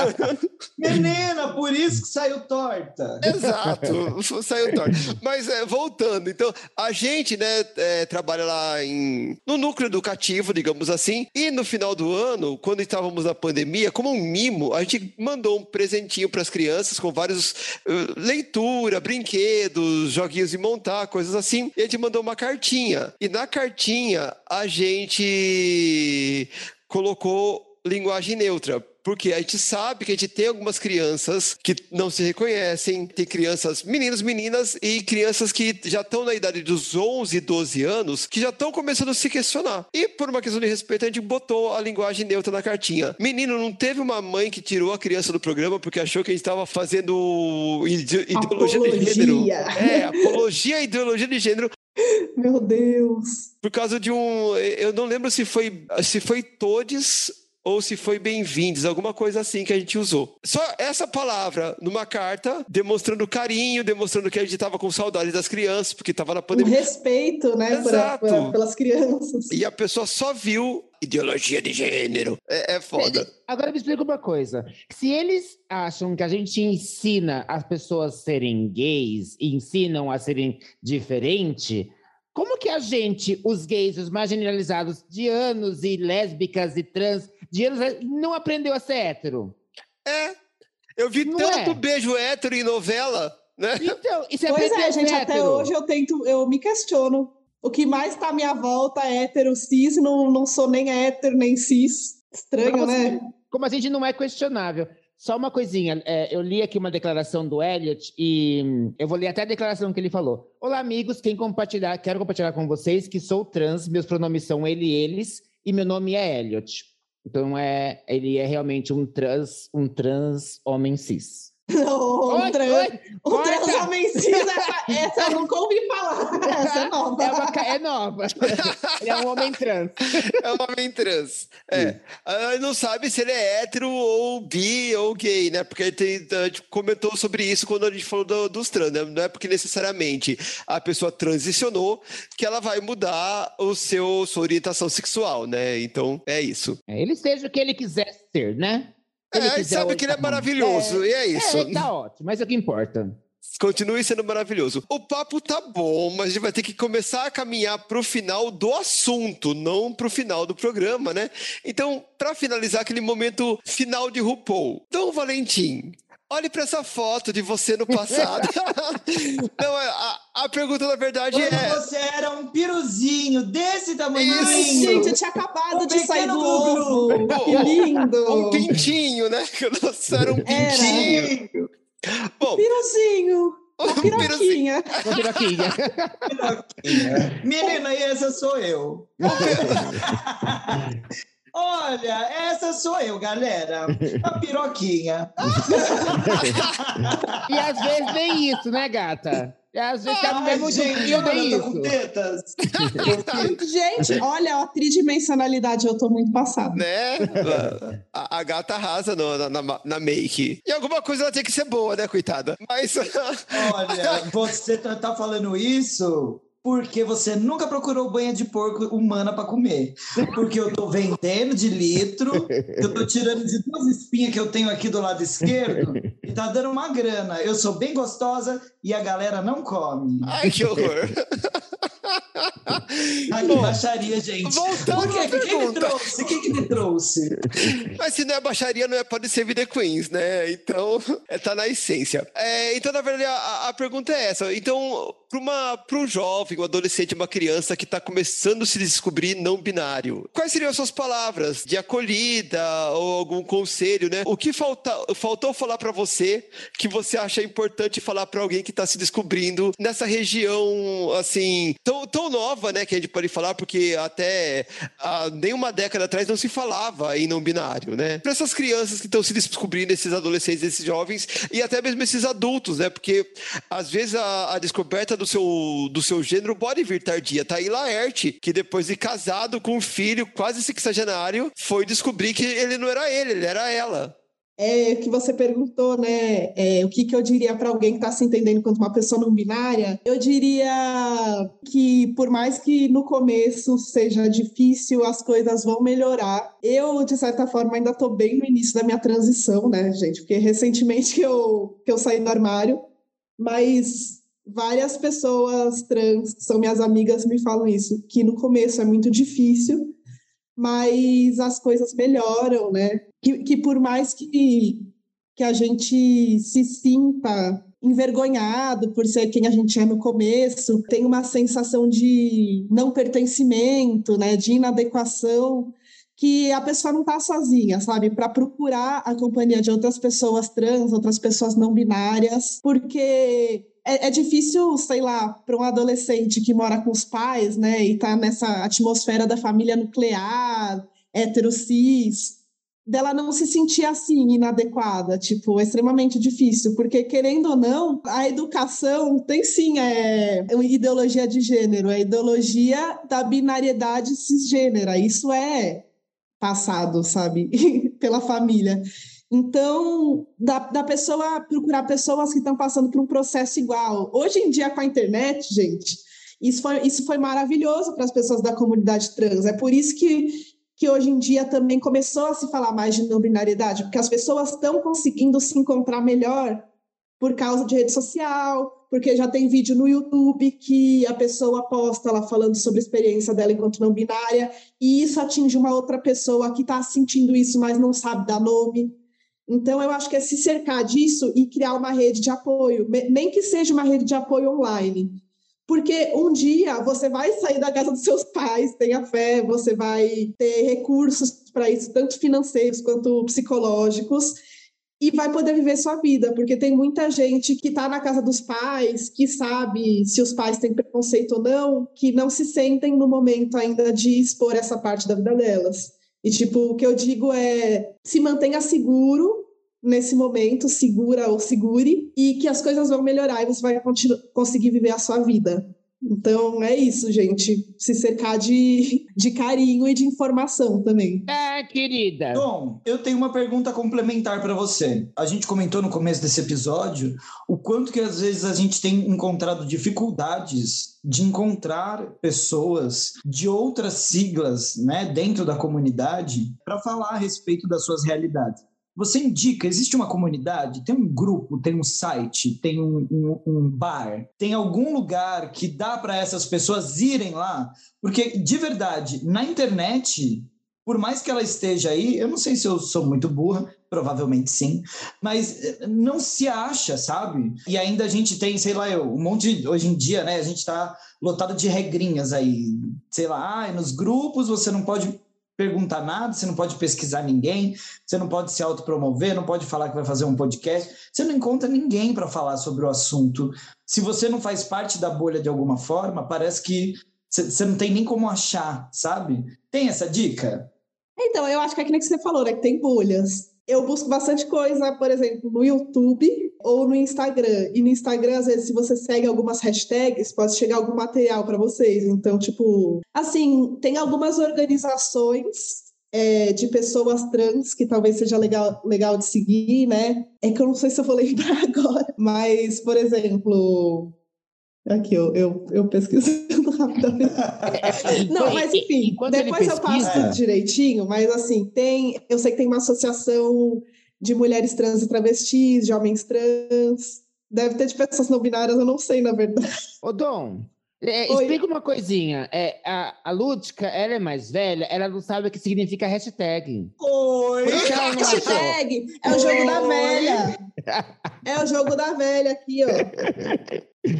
Menina, por isso que saiu torta. Exato, saiu torta. Mas é, voltando, então, a gente, né, é, trabalha lá em, no núcleo educativo, digamos assim, e no final do ano, quando estávamos na pandemia, como um mimo, a gente mandou um presentinho para as crianças com vários uh, leitura, brinquedos, joguinhos de montar, coisas assim. E a gente mandou uma cartinha. E na cartinha a gente colocou linguagem neutra, porque a gente sabe que a gente tem algumas crianças que não se reconhecem, tem crianças, meninos, meninas e crianças que já estão na idade dos 11, 12 anos, que já estão começando a se questionar. E por uma questão de respeito, a gente botou a linguagem neutra na cartinha. Menino, não teve uma mãe que tirou a criança do programa porque achou que a gente estava fazendo ideologia apologia. de gênero. É, apologia à ideologia de gênero meu Deus. Por causa de um. Eu não lembro se foi se foi Todes ou se foi bem-vindos, alguma coisa assim que a gente usou. Só essa palavra numa carta, demonstrando carinho, demonstrando que a gente estava com saudade das crianças, porque estava na pandemia. Um respeito, né, Exato. Por, por, pelas crianças. E a pessoa só viu ideologia de gênero. É, é foda. Agora me explica uma coisa. Se eles acham que a gente ensina as pessoas a serem gays, ensinam a serem diferentes como que a gente, os gays, os marginalizados de anos, e lésbicas e trans, anos, não aprendeu a ser hétero? É. Eu vi não tanto é. beijo hétero em novela, né? Então, e você pois é, gente, hétero? até hoje eu tento, eu me questiono. O que mais tá à minha volta é hétero, cis, não, não sou nem hétero, nem cis. Estranho, como né? Assim, como a gente não é questionável. Só uma coisinha, é, eu li aqui uma declaração do Elliot e hum, eu vou ler até a declaração que ele falou. Olá, amigos, quem compartilhar, quero compartilhar com vocês que sou trans, meus pronomes são ele e eles, e meu nome é Elliot. Então é, ele é realmente um trans, um trans homem cis. O, oi, trans, oi, transhomencida, essa eu nunca ouvi falar. Essa é nova. É, uma, é nova. Ele é um homem trans. É um homem trans. É. A não sabe se ele é hétero ou bi ou gay, né? Porque tem, a gente comentou sobre isso quando a gente falou do, dos trans, né? Não é porque necessariamente a pessoa transicionou que ela vai mudar o seu, sua orientação sexual, né? Então, é isso. É, ele seja o que ele quiser ser, né? Ele é, sabe que ele é maravilhoso, é, e é isso. É, tá ótimo, mas é o que importa. Continue sendo maravilhoso. O papo tá bom, mas a gente vai ter que começar a caminhar para o final do assunto, não para o final do programa, né? Então, para finalizar aquele momento final de RuPaul. Dom Valentim, Olhe para essa foto de você no passado. Não, a, a, pergunta na verdade Quando é. Você era um piruzinho desse tamanho. Gente, eu tinha acabado um de sair do ovo. Que lindo. Um pintinho, né? Você era um pintinho. Era. Bom, piruzinho. Uma piroquinha. Uma piroquinha. piroquinha. Menina, essa sou eu. Olha, essa sou eu, galera. A piroquinha. e às vezes vem isso, né, gata? E às vezes tá no mesmo gente, dia tem isso. Com tetas. gente, olha, a tridimensionalidade eu tô muito passada. Né? A, a gata arrasa no, na, na, na, make. E alguma coisa ela tem que ser boa, né, coitada? Mas. olha, você tá, tá falando isso porque você nunca procurou banha de porco humana para comer. Porque eu tô vendendo de litro, eu tô tirando de duas espinhas que eu tenho aqui do lado esquerdo e tá dando uma grana. Eu sou bem gostosa e a galera não come. Ai, que horror. Ai, que baixaria, gente. Voltando Por quê? me pergunta. trouxe? Quem que me trouxe? Mas se não é baixaria, não é, pode ser Vida Queens, né? Então, é, tá na essência. É, então, na verdade, a, a pergunta é essa. Então, para um jovem, um adolescente, uma criança que está começando a se descobrir não binário, quais seriam as suas palavras de acolhida ou algum conselho, né? O que falta, faltou falar para você que você acha importante falar para alguém que está se descobrindo nessa região, assim, tão, tão nova, né? Que a gente pode falar, porque até há nem uma década atrás não se falava em não binário, né? Para essas crianças que estão se descobrindo, esses adolescentes, esses jovens e até mesmo esses adultos, né? Porque às vezes a, a descoberta do seu, do seu gênero pode vir tardia. Tá aí Laerte, que depois de casado com um filho quase sexagenário, foi descobrir que ele não era ele, ele era ela. É que você perguntou, né? é, o que, que eu diria para alguém que está se entendendo enquanto uma pessoa não binária? Eu diria que, por mais que no começo seja difícil, as coisas vão melhorar. Eu, de certa forma, ainda estou bem no início da minha transição, né, gente? Porque recentemente eu, que eu saí do armário, mas várias pessoas trans, que são minhas amigas, me falam isso, que no começo é muito difícil, mas as coisas melhoram, né? Que, que por mais que, que a gente se sinta envergonhado por ser quem a gente é no começo, tem uma sensação de não pertencimento, né? De inadequação, que a pessoa não está sozinha, sabe? Para procurar a companhia de outras pessoas trans, outras pessoas não binárias, porque é, é difícil, sei lá, para um adolescente que mora com os pais, né, e tá nessa atmosfera da família nuclear, hétero cis, dela não se sentir assim, inadequada, tipo, é extremamente difícil, porque querendo ou não, a educação tem sim é, uma ideologia de gênero, é ideologia da binariedade cisgênera, isso é passado, sabe, pela família. Então, da, da pessoa procurar pessoas que estão passando por um processo igual. Hoje em dia, com a internet, gente, isso foi, isso foi maravilhoso para as pessoas da comunidade trans. É por isso que, que hoje em dia também começou a se falar mais de não binariedade, porque as pessoas estão conseguindo se encontrar melhor por causa de rede social, porque já tem vídeo no YouTube que a pessoa posta ela falando sobre a experiência dela enquanto não binária, e isso atinge uma outra pessoa que está sentindo isso, mas não sabe dar nome. Então, eu acho que é se cercar disso e criar uma rede de apoio, nem que seja uma rede de apoio online. Porque um dia você vai sair da casa dos seus pais, tenha fé, você vai ter recursos para isso, tanto financeiros quanto psicológicos, e vai poder viver sua vida, porque tem muita gente que está na casa dos pais, que sabe se os pais têm preconceito ou não, que não se sentem no momento ainda de expor essa parte da vida delas. E, tipo, o que eu digo é se mantenha seguro nesse momento, segura ou segure, e que as coisas vão melhorar e você vai conseguir viver a sua vida. Então é isso, gente. Se cercar de, de carinho e de informação também. É, querida. Bom, eu tenho uma pergunta complementar para você. A gente comentou no começo desse episódio o quanto que às vezes a gente tem encontrado dificuldades de encontrar pessoas de outras siglas, né, dentro da comunidade para falar a respeito das suas realidades. Você indica, existe uma comunidade, tem um grupo, tem um site, tem um, um, um bar, tem algum lugar que dá para essas pessoas irem lá? Porque, de verdade, na internet, por mais que ela esteja aí, eu não sei se eu sou muito burra, provavelmente sim, mas eh, não se acha, sabe? E ainda a gente tem, sei lá, eu, um monte de, hoje em dia, né, a gente está lotado de regrinhas aí, sei lá, ah, nos grupos você não pode perguntar nada, você não pode pesquisar ninguém, você não pode se autopromover, não pode falar que vai fazer um podcast, você não encontra ninguém para falar sobre o assunto. Se você não faz parte da bolha de alguma forma, parece que você não tem nem como achar, sabe? Tem essa dica? Então, eu acho que é que nem que você falou, né? Que tem bolhas. Eu busco bastante coisa, por exemplo, no YouTube ou no Instagram. E no Instagram, às vezes, se você segue algumas hashtags, pode chegar algum material para vocês. Então, tipo, assim, tem algumas organizações é, de pessoas trans que talvez seja legal, legal de seguir, né? É que eu não sei se eu vou lembrar agora, mas, por exemplo, Aqui, eu, eu, eu pesquisando rapidamente. Não, mas enfim, Enquanto depois eu passo pesquisa- tudo direitinho, mas assim, tem. Eu sei que tem uma associação de mulheres trans e travestis, de homens trans. Deve ter de pessoas não binárias, eu não sei, na verdade. Ô, Dom, é, explica uma coisinha. É, a, a Lúdica, ela é mais velha, ela não sabe o que significa hashtag. Oi! Não achou? Hashtag é o jogo da Oi. velha. É o jogo da velha aqui, ó.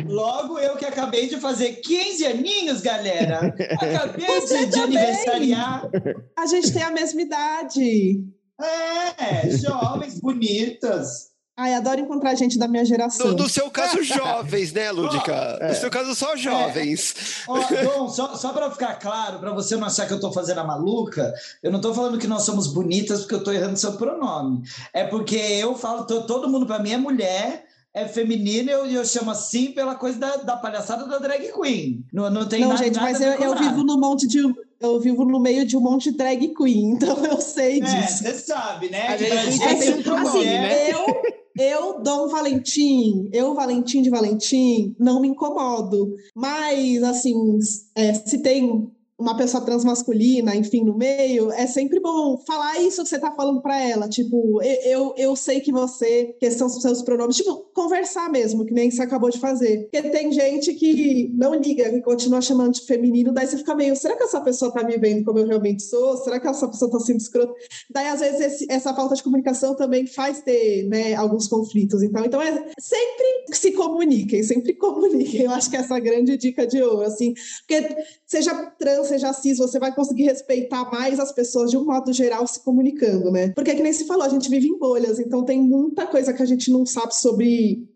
Logo eu que acabei de fazer 15 aninhos, galera. Acabei de, de aniversariar. A gente tem a mesma idade. É, jovens, bonitas. Ai, adoro encontrar gente da minha geração. No, no seu caso, jovens, né, Lúdica? É. No seu caso, só jovens. Ó, Dom, só, só para ficar claro, para você não achar que eu tô fazendo a maluca, eu não tô falando que nós somos bonitas porque eu tô errando seu pronome. É porque eu falo, to- todo mundo para mim é mulher, é feminino e eu, eu chamo assim pela coisa da, da palhaçada da drag queen. Não, não tem Não, nada, gente, nada mas a eu, eu vivo no monte de. Eu vivo no meio de um monte de drag queen, então eu sei É, disso. você sabe, né? A pra queen gente é tem um sempre pronome, mulher. né? eu, eu, Dom Valentim, eu, Valentim de Valentim, não me incomodo. Mas, assim, é, se tem uma pessoa transmasculina, enfim, no meio, é sempre bom falar isso que você tá falando para ela. Tipo, eu, eu, sei que você, questão dos seus pronomes, tipo, conversar mesmo, que nem você acabou de fazer. Porque tem gente que não liga, que continua chamando de feminino, daí você fica meio, será que essa pessoa tá me vendo como eu realmente sou? Será que essa pessoa tá sendo escrota? Daí, às vezes, esse- essa falta de comunicação também faz ter né, alguns conflitos. Então, então é, sempre se comuniquem, sempre comuniquem. Eu acho que essa é a grande dica de ouro, assim, porque seja trans, seja cis, você vai conseguir respeitar mais as pessoas de um modo geral se comunicando, né? Porque que nem se falou, a gente vive em bolhas, então tem muita coisa que a gente não sabe sobre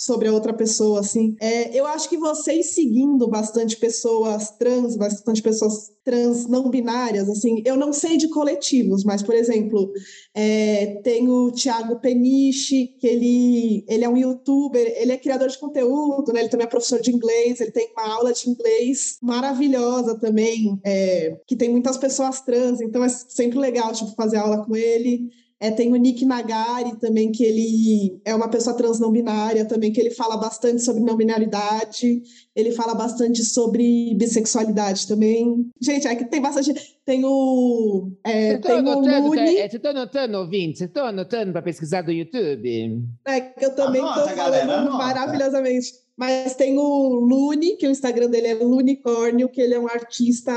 sobre a outra pessoa, assim. É, eu acho que vocês seguindo bastante pessoas trans, bastante pessoas trans não binárias, assim, eu não sei de coletivos, mas, por exemplo, é, tem o Thiago Peniche, que ele, ele é um youtuber, ele é criador de conteúdo, né? Ele também é professor de inglês, ele tem uma aula de inglês maravilhosa também, é, que tem muitas pessoas trans, então é sempre legal, tipo, fazer aula com ele. É, tem o Nick Nagari também, que ele é uma pessoa trans não binária também, que ele fala bastante sobre não binaridade, ele fala bastante sobre bissexualidade também. Gente, é que tem bastante. Tem o. É, Você tá tem o anotando, Luni, é, você anotando, ouvinte? Você tá anotando para pesquisar do YouTube? né, que eu também estou galera, falando anota. maravilhosamente. Mas tem o Luni, que o Instagram dele é Lunicórnio, que ele é um artista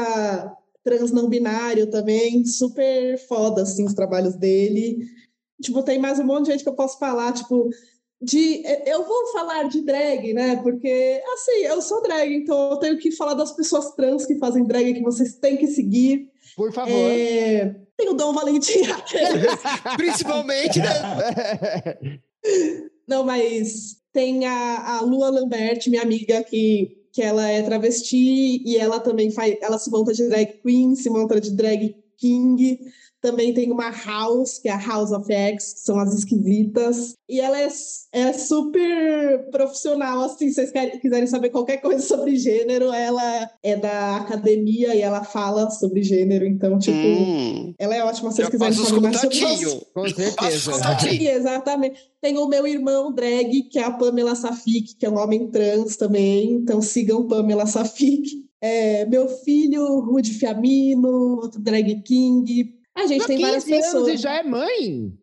trans não binário também, super foda, assim, os trabalhos dele. Tipo, tem mais um monte de gente que eu posso falar, tipo, de... Eu vou falar de drag, né? Porque, assim, eu sou drag, então eu tenho que falar das pessoas trans que fazem drag, que vocês têm que seguir. Por favor. É, Tem o Dom Valentim. Principalmente, né? Não, mas tem a, a Lua Lambert, minha amiga, que, que ela é travesti e ela também faz. Ela se monta de drag queen, se monta de drag king. Também tem uma house, que é a House of X, que são as esquisitas. E ela é, é super profissional, assim, se vocês querem, quiserem saber qualquer coisa sobre gênero, ela é da academia e ela fala sobre gênero. Então, tipo, Hum, ela é ótima se vocês já quiserem saber mais sobre isso. Com certeza. exatamente. Tem o meu irmão drag, que é a Pamela Safik, que é um homem trans também. Então sigam Pamela Safik. É, meu filho, Rudy Fiamino, outro drag king. A gente Com tem várias 15 anos pessoas. e já é mãe.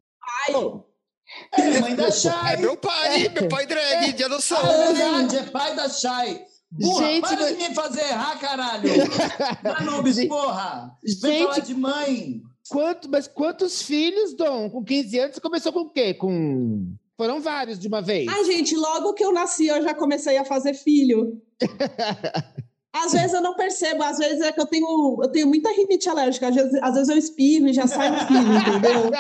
É mãe da É Chay. meu pai, meu pai drag, de adoção. Ah, é verdade, é pai da Chay. Burra, Gente, para mas- de me fazer errar, caralho. Anubis, Gente- porra. Vem Gente- falar de mãe. Quanto, mas quantos filhos, Dom? Com 15 anos, você começou com o quê? Com... Foram vários de uma vez. Ai, gente, logo que eu nasci, eu já comecei a fazer filho. Às vezes eu não percebo, às vezes é que eu tenho, eu tenho muita rinite alérgica, às vezes, às vezes eu espirro e já sai no filho, entendeu?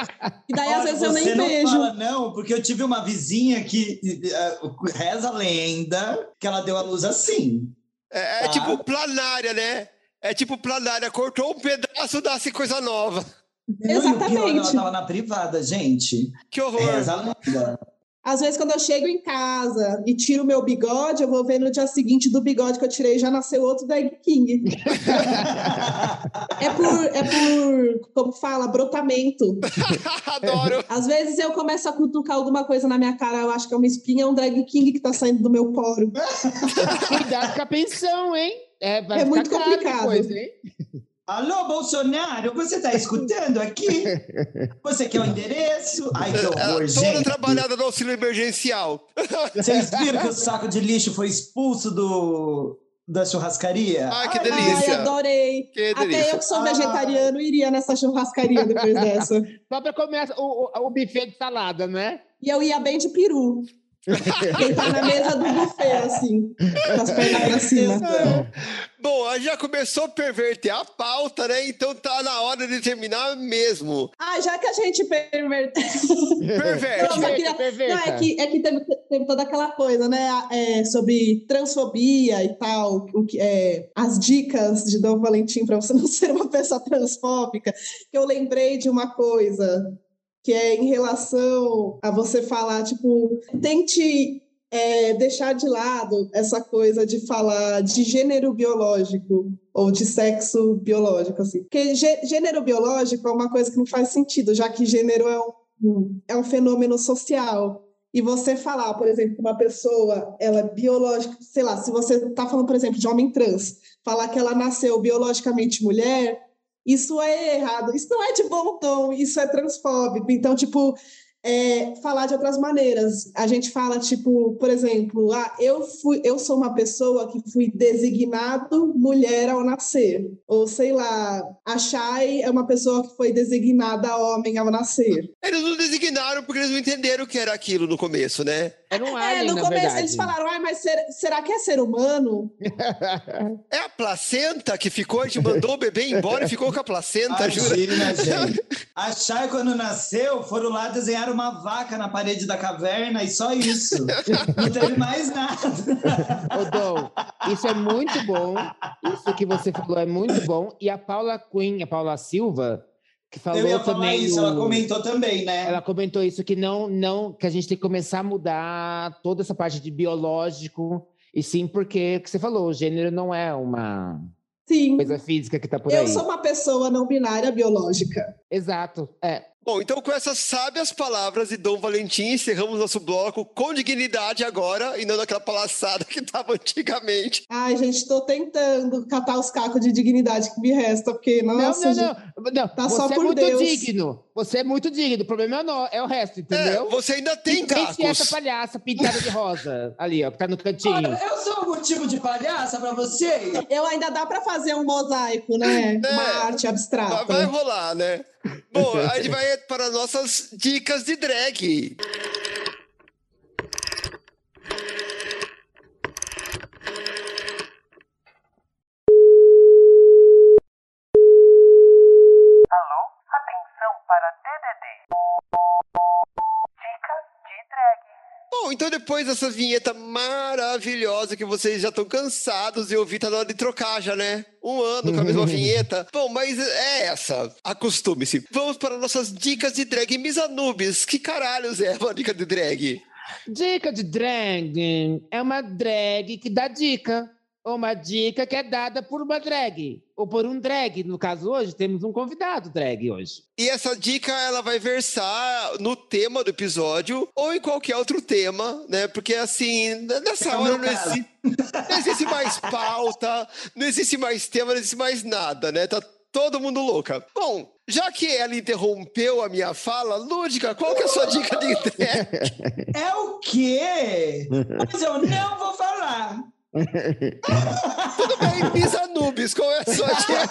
E daí às Olha, vezes eu nem não vejo. fala não, porque eu tive uma vizinha que eh, reza a lenda que ela deu a luz assim. É, é Ah. tipo planária, né? É tipo planária, cortou um pedaço, dá-se coisa nova. Não, e o pior, Exatamente. ela tava na privada, gente. Que horror. Reza a lenda. Às vezes, quando eu chego em casa e tiro o meu bigode, eu vou ver no dia seguinte do bigode que eu tirei já nasceu outro drag king. é por, é por, como fala, brotamento. Adoro! Às vezes eu começo a cutucar alguma coisa na minha cara, eu acho que é uma espinha, é um drag king que tá saindo do meu poro. Cuidado com a pensão, hein? É, vai É muito complicado. depois, hein? Alô, Bolsonaro, você está escutando aqui? Você quer o endereço? Ai, que horror, toda gente. trabalhada no auxílio emergencial. Vocês viram que o saco de lixo foi expulso do, da churrascaria? Ai, que Ai, delícia. adorei. Que Até delícia. eu que sou Ah. vegetariano iria nessa churrascaria depois dessa. Só para comer o, o, o buffet de salada, né? E eu ia bem de peru. Deitar na mesa do buffet, assim, com as pernas pra cima. Bom, a gente já começou a perverter a pauta, né? Então tá na hora de terminar mesmo. Ah, já que a gente perverteu. Perverte. Não, queria- perverta. Não, é que, é que teve, teve toda aquela coisa, né? é, sobre transfobia e tal, o que, é, as dicas de Dom Valentim para você não ser uma pessoa transfóbica, que eu lembrei de uma coisa que é em relação a você falar, tipo, tente é, deixar de lado essa coisa de falar de gênero biológico ou de sexo biológico, assim. Porque gê- gênero biológico é uma coisa que não faz sentido, já que gênero é um, é um fenômeno social. E você falar, por exemplo, uma pessoa, ela é biológica, sei lá, se você está falando, por exemplo, de homem trans, falar que ela nasceu biologicamente mulher, isso é errado. Isso não é de bom tom, isso é transfóbico. Então, tipo, é, falar de outras maneiras. A gente fala, tipo, por exemplo, ah, eu, fui, eu sou uma pessoa que fui designado mulher ao nascer. Ou, sei lá, a Chay é uma pessoa que foi designada homem ao nascer. Eles não designaram porque eles não entenderam o que era aquilo no começo, né? Era um É, alien, no na começo verdade. eles falaram, ai, mas ser- será que é ser humano? É a placenta que ficou, a gente mandou o bebê embora e ficou com a placenta, jura? Imagina, gente. A Chay, quando nasceu, foram lá desenhar uma vaca na parede da caverna e só isso. Não teve mais nada. Ô, Dom, isso é muito bom. Isso que você falou é muito bom. E a Paula Quinn, a Paula Silva, que falou Eu ia falar também. isso, o- ela comentou também, né? Ela comentou isso que não, não, que a gente tem que começar a mudar toda essa parte de biológico. E sim, porque o que você falou, o gênero não é uma Sim. coisa física que tá por Eu aí. sou uma pessoa não binária biológica. Exato. É. Bom, então com essas sábias palavras de Dom Valentim, encerramos nosso bloco com dignidade agora e não naquela palaçada que tava antigamente. Ai, gente, tô tentando catar os cacos de dignidade que me resta, porque, nossa, não, não, não. não. tá você só é por muito Deus. digno. Você é muito digno. O problema é o, no- é o resto, entendeu? É, você ainda tem Quem que é essa cacos. palhaça pintada de rosa ali, ó, que tá no cantinho? Olha, eu sou algum tipo de palhaça pra você? eu ainda dá pra fazer um mosaico, né? É. Uma arte Vai, abstrata. vai rolar, né? Bom, a gente vai para nossas dicas de drag. Para DDD. Dica de drag. Bom, então depois dessa vinheta maravilhosa que vocês já estão cansados de ouvir, tá na hora de trocar já, né? Um ano com a mesma vinheta. Bom, mas é essa. Acostume-se. Vamos para nossas dicas de drag. Misanubis, que caralhos é uma dica de drag? Dica de drag é uma drag que dá dica. Ou uma dica que é dada por uma drag. Ou por um drag. No caso, hoje, temos um convidado drag hoje. E essa dica ela vai versar no tema do episódio ou em qualquer outro tema, né? Porque assim, nessa É hora não existe, não existe mais pauta, não existe mais tema, não existe mais nada, né? Tá todo mundo louca. Bom, já que ela interrompeu a minha fala, Lúdica, qual que é a sua dica de drag? É o quê? Mas eu não vou falar. Tudo bem, Pisa Nubes, qual é a sua dica?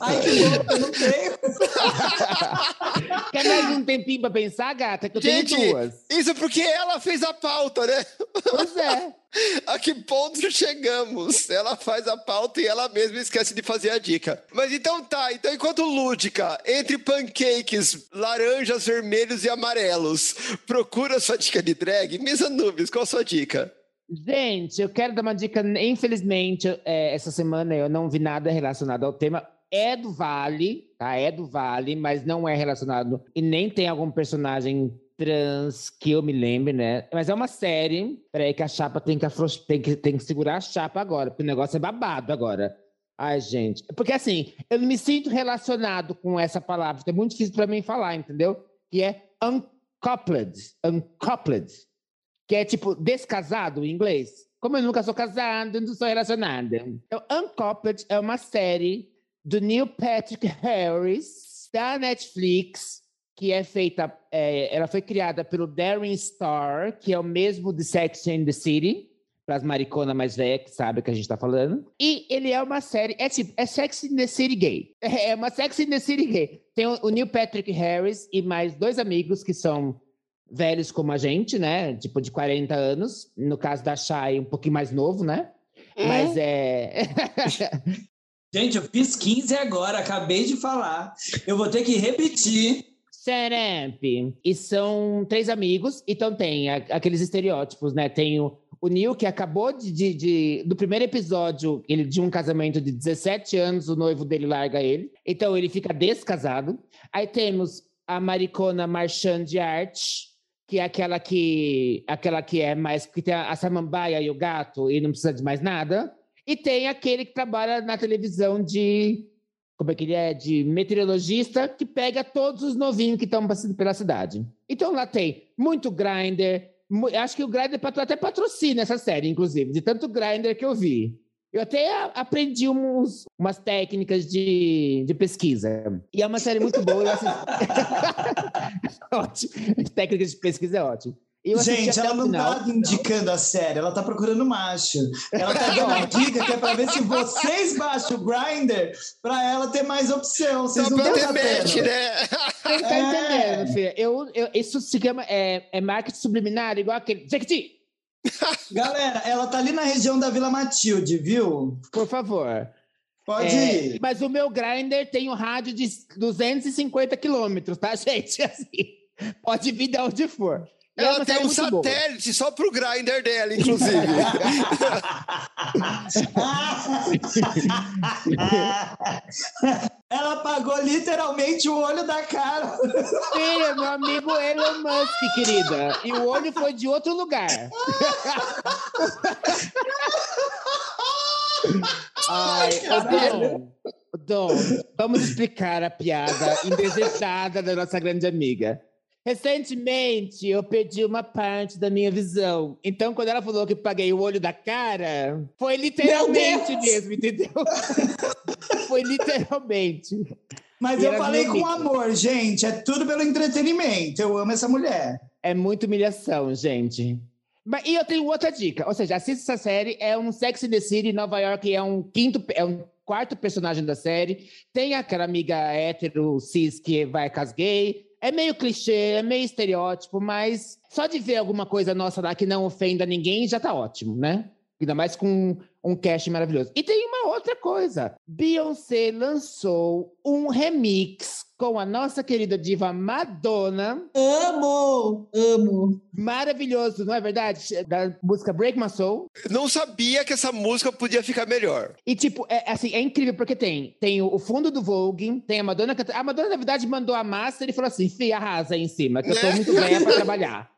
Ai, que louco, eu não tenho. Quer mais um tempinho pra pensar, gata? Que eu Gente, tenho duas. isso porque ela fez a pauta, né? Pois é. A que ponto chegamos? Ela faz a pauta e ela mesma esquece de fazer a dica. Mas então tá, então enquanto lúdica, entre pancakes, laranjas, vermelhos e amarelos, procura sua dica de drag, Misa Nubes, qual a sua dica? Gente, eu quero dar uma dica. Infelizmente, é, essa semana eu não vi nada relacionado ao tema. É do Vale, tá? É do Vale, mas não é relacionado e nem tem algum personagem trans que eu me lembre, né? Mas é uma série. Peraí, que a chapa tem que, tem que, tem que segurar a chapa agora, porque o negócio é babado agora. Ai, gente. Porque assim, eu não me sinto relacionado com essa palavra. É muito difícil para mim falar, entendeu? Que é uncoupled. Uncoupled. Que é tipo descasado em inglês. Como eu nunca sou casado, não sou relacionada. Então, Uncoupled é uma série do Neil Patrick Harris, da Netflix, que é feita, é, ela foi criada pelo Darren Star, que é o mesmo de Sex and the City, para as mariconas mais velhas que sabem o que a gente está falando. E ele é uma série, é tipo, é Sex and the City gay. É uma Sex and the City gay. Tem o, o Neil Patrick Harris e mais dois amigos que são velhos como a gente, né? Tipo, de 40 anos. No caso da Shai, um pouquinho mais novo, né? Mas é. Gente, eu fiz 15 agora, acabei de falar. Eu vou ter que repetir. Seremp. E são três amigos, então tem aqueles estereótipos, né? Tem o, o Neil, que acabou de, de, de- Do primeiro episódio, ele de um casamento de 17 anos, o noivo dele larga ele. Então ele fica descasado. Aí temos a maricona Marchand de Arte, que é aquela que, aquela que é mais. que tem a, a samambaia e o gato e não precisa de mais nada. E tem aquele que trabalha na televisão de como é que ele é, de meteorologista, que pega todos os novinhos que estão passando pela cidade. Então lá tem muito grinder. Acho que o grinder patro- até patrocina essa série, inclusive, de tanto grinder que eu vi. Eu até aprendi uns, umas técnicas de, de pesquisa. E é uma série muito boa. Eu assisti... ótimo. Técnicas de pesquisa é ótimo. Eu Gente, ela não final. tá indicando a série, ela tá procurando macho. Ela tá dando a dica que é pra ver se vocês baixam o grinder pra ela ter mais opção. Vocês Só não estão ter match, sabendo. né? Você tá É. entendendo, filha? Eu, eu, isso se chama é, é marketing subliminar, igual aquele. Jequiti, Galera, ela tá ali na região da Vila Matilde, viu? por favor. Pode É, ir. mas o meu grinder tem um rádio de 250 quilômetros, tá, gente? Assim, pode vir de onde for. É Ela uma tem um muito boa. satélite só pro grinder dela, inclusive. ela apagou literalmente o olho da cara. Filha, meu amigo Elon Musk, querida. E o olho foi de outro lugar. Ai, ô Dom, Dom, vamos explicar a piada indesejada da nossa grande amiga. Recentemente, eu perdi uma parte da minha visão. Então, quando ela falou que paguei o olho da cara, foi literalmente mesmo, entendeu? foi literalmente. Mas E eu falei com amor, gente. É tudo pelo entretenimento. Eu amo essa mulher. É muita humilhação, gente. E eu tenho outra dica. Ou seja, assista essa série. É um Sex and the City. Nova York é um quinto, é um quarto personagem da série. Tem aquela amiga hétero, cis, que vai com as gay. É meio clichê, é meio estereótipo, mas só de ver alguma coisa nossa lá que não ofenda ninguém já tá ótimo, né? Ainda mais com um cast maravilhoso. E tem uma outra coisa. Beyoncé lançou um remix com a nossa querida diva Madonna Amo, amo. maravilhoso, não é verdade? Da música Break My Soul. Não sabia que essa música podia ficar melhor. E, tipo, é, assim, é incrível porque tem, tem o, fundo do Vogue, tem a Madonna cantando. A Madonna, na verdade, mandou a master e falou assim: Fih, arrasa aí em cima, que eu tô Né? muito velha pra trabalhar.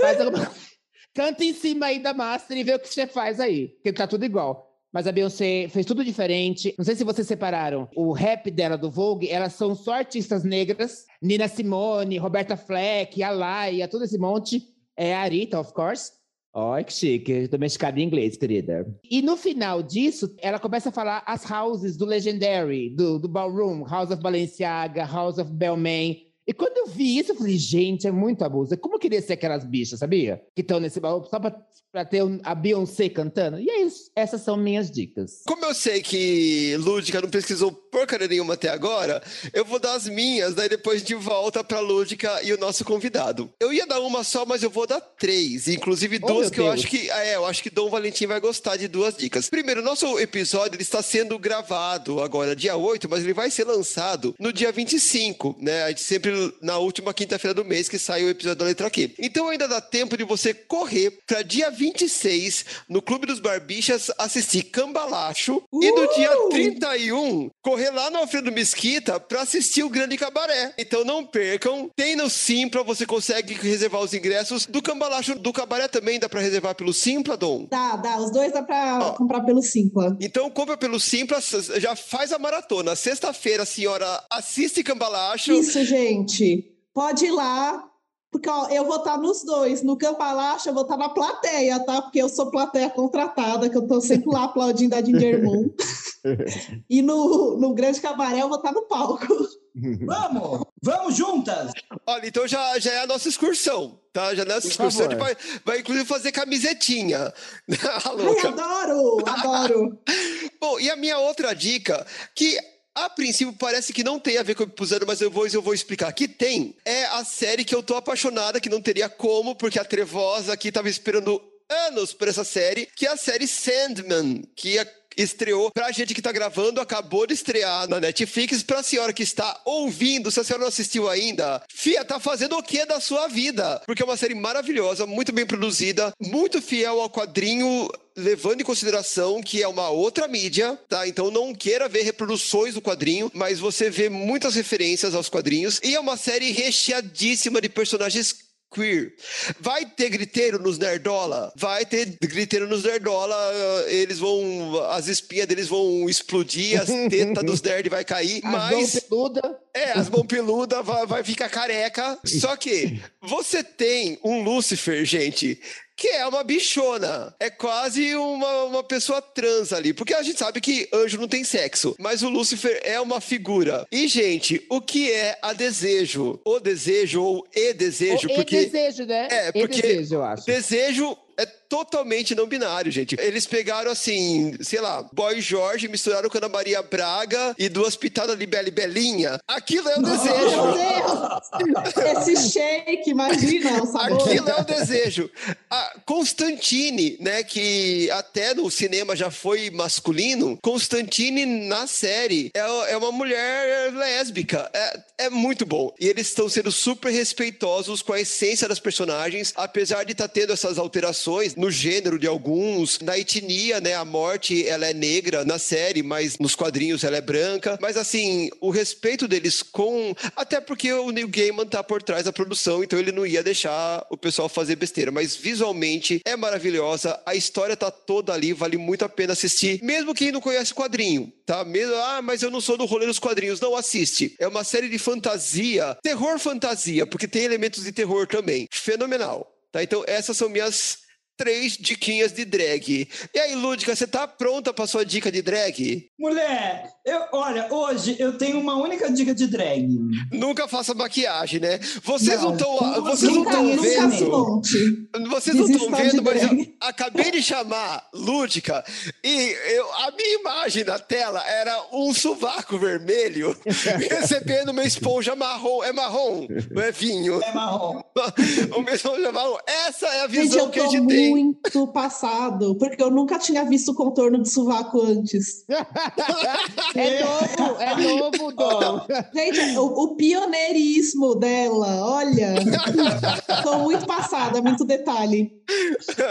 Faz alguma... Canta em cima aí da master e vê o que você faz aí, porque tá tudo igual. Mas a Beyoncé fez tudo diferente. Não sei se vocês separaram. O rap dela do Vogue, elas são só artistas negras. Nina Simone, Roberta Fleck, Alaia, todo esse monte. É a Arita, of course. Olha que chique, mexicada em inglês, querida. E no final disso, ela começa a falar as houses do Legendary, do, do Ballroom, House of Balenciaga, House of Belmain. E quando eu vi isso, eu falei, gente, é muito abuso. Como eu queria ser aquelas bichas, sabia? Que estão nesse baú só pra, pra ter um- a Beyoncé cantando. E é isso. Essas são minhas dicas. Como eu sei que Lúdica não pesquisou porcaria nenhuma até agora, eu vou dar as minhas, daí depois de volta pra Lúdica e o nosso convidado. Eu ia dar uma só, mas eu vou dar três. Inclusive Oh, duas meu que eu Deus. acho que. É, eu acho que Dom Valentim vai gostar de duas dicas. Primeiro, nosso episódio ele está sendo gravado agora, dia 8, mas ele vai ser lançado no dia 25, né? A gente sempre na última quinta-feira do mês que sai o episódio da letra Q. Então ainda dá tempo de você correr para dia 26 no Clube dos Barbixas assistir Cambalacho e no dia Uh! 31 correr lá no Alfredo Mesquita para assistir o Grande Cabaré. Então não percam, tem no Simpla, você consegue reservar os ingressos do Cambalacho, do Cabaré também dá para reservar pelo Simpla, Dom. Dá, dá. Os dois dá pra Ó. comprar pelo Simpla. Então compra pelo Simpla, já faz a maratona. Sexta-feira a senhora assiste Cambalacho. Isso, gente. Pode ir lá. Porque ó, eu vou estar nos dois. No Campalacho, eu vou estar na plateia, tá? Porque eu sou plateia contratada, que eu tô sempre lá aplaudindo a Ginger Moon. e no, no Grande Cabaré, eu vou estar no palco. Vamos! Vamos juntas! Olha, então já, já é a nossa excursão, tá? Já é a nossa Por excursão, a gente vai, vai inclusive fazer camisetinha. Ai, adoro! Adoro! Bom, e a minha outra dica, que a princípio parece que não tem a ver com o episódio, mas eu vou, eu vou explicar. Que tem, é a série que eu tô apaixonada, que não teria como, porque a Trevosa aqui tava esperando anos por essa série, que é a série Sandman, que é estreou pra gente que tá gravando, acabou de estrear na Netflix. Pra senhora que está ouvindo, se a senhora não assistiu ainda, Fia, tá fazendo o que da sua vida? Porque é uma série maravilhosa, muito bem produzida, muito fiel ao quadrinho, levando em consideração que é uma outra mídia, tá? Então não queira ver reproduções do quadrinho, mas você vê muitas referências aos quadrinhos. E é uma série recheadíssima de personagens queer. Vai ter griteiro nos Nerdola? Vai ter griteiro nos Nerdola. uh, Eles vão. As espinhas deles vão explodir, as tetas dos nerds vai cair. As mas. mãos peluda. É, as mãos peludas vai, vai ficar careca. Só que você tem um Lúcifer, gente, que é uma bichona. É quase uma, uma pessoa trans ali. Porque a gente sabe que anjo não tem sexo. Mas o Lúcifer é uma figura. E, gente, o que é a desejo? O desejo ou e desejo? O- e porque desejo, né? É, E porque- desejo, eu acho. desejo é totalmente não binário, gente. Eles pegaram assim, sei lá, Boy Jorge, misturaram com Ana Maria Braga e duas pitadas de Bela e Belinha. Aquilo é o Meu desejo. Deus! Esse shake, imagina o sabor. Aquilo é o desejo. A Constantine, né, que até no cinema já foi masculino, Constantine na série é, é uma mulher lésbica. É, é muito bom. E eles estão sendo super respeitosos com a essência das personagens, apesar de estar tendo essas alterações no gênero de alguns, na etnia, né, a morte ela é negra na série, mas nos quadrinhos ela é branca. Mas assim, o respeito deles com. Até porque o Neil Gaiman tá por trás da produção, então ele não ia deixar o pessoal fazer besteira. Mas visualmente é maravilhosa, a história tá toda ali, vale muito a pena assistir. Mesmo quem não conhece quadrinho, tá? Mesmo, ah, mas eu não sou do rolê dos quadrinhos. Não assiste. É uma série de fantasia, terror fantasia, porque tem elementos de terror também. Fenomenal. Tá? Então, essas são minhas três diquinhas de drag. E aí, Lúdica, você tá pronta pra sua dica de drag? Mulher, eu, olha, hoje eu tenho uma única dica de drag. Nunca faça maquiagem, né? Vocês não estão. Vocês não estão vendo. Vocês não estão vendo, mas eu acabei de chamar Lúdica e eu, a minha imagem na tela era um sovaco vermelho recebendo uma esponja marrom. É marrom, não é vinho. É marrom. uma esponja marrom. Essa é a Gente, visão eu que a gente tem. Muito passado, porque eu nunca tinha visto o contorno de sovaco antes. É novo, é novo, Dom. Gente, o, o pioneirismo dela, olha. tô muito passada, muito detalhe.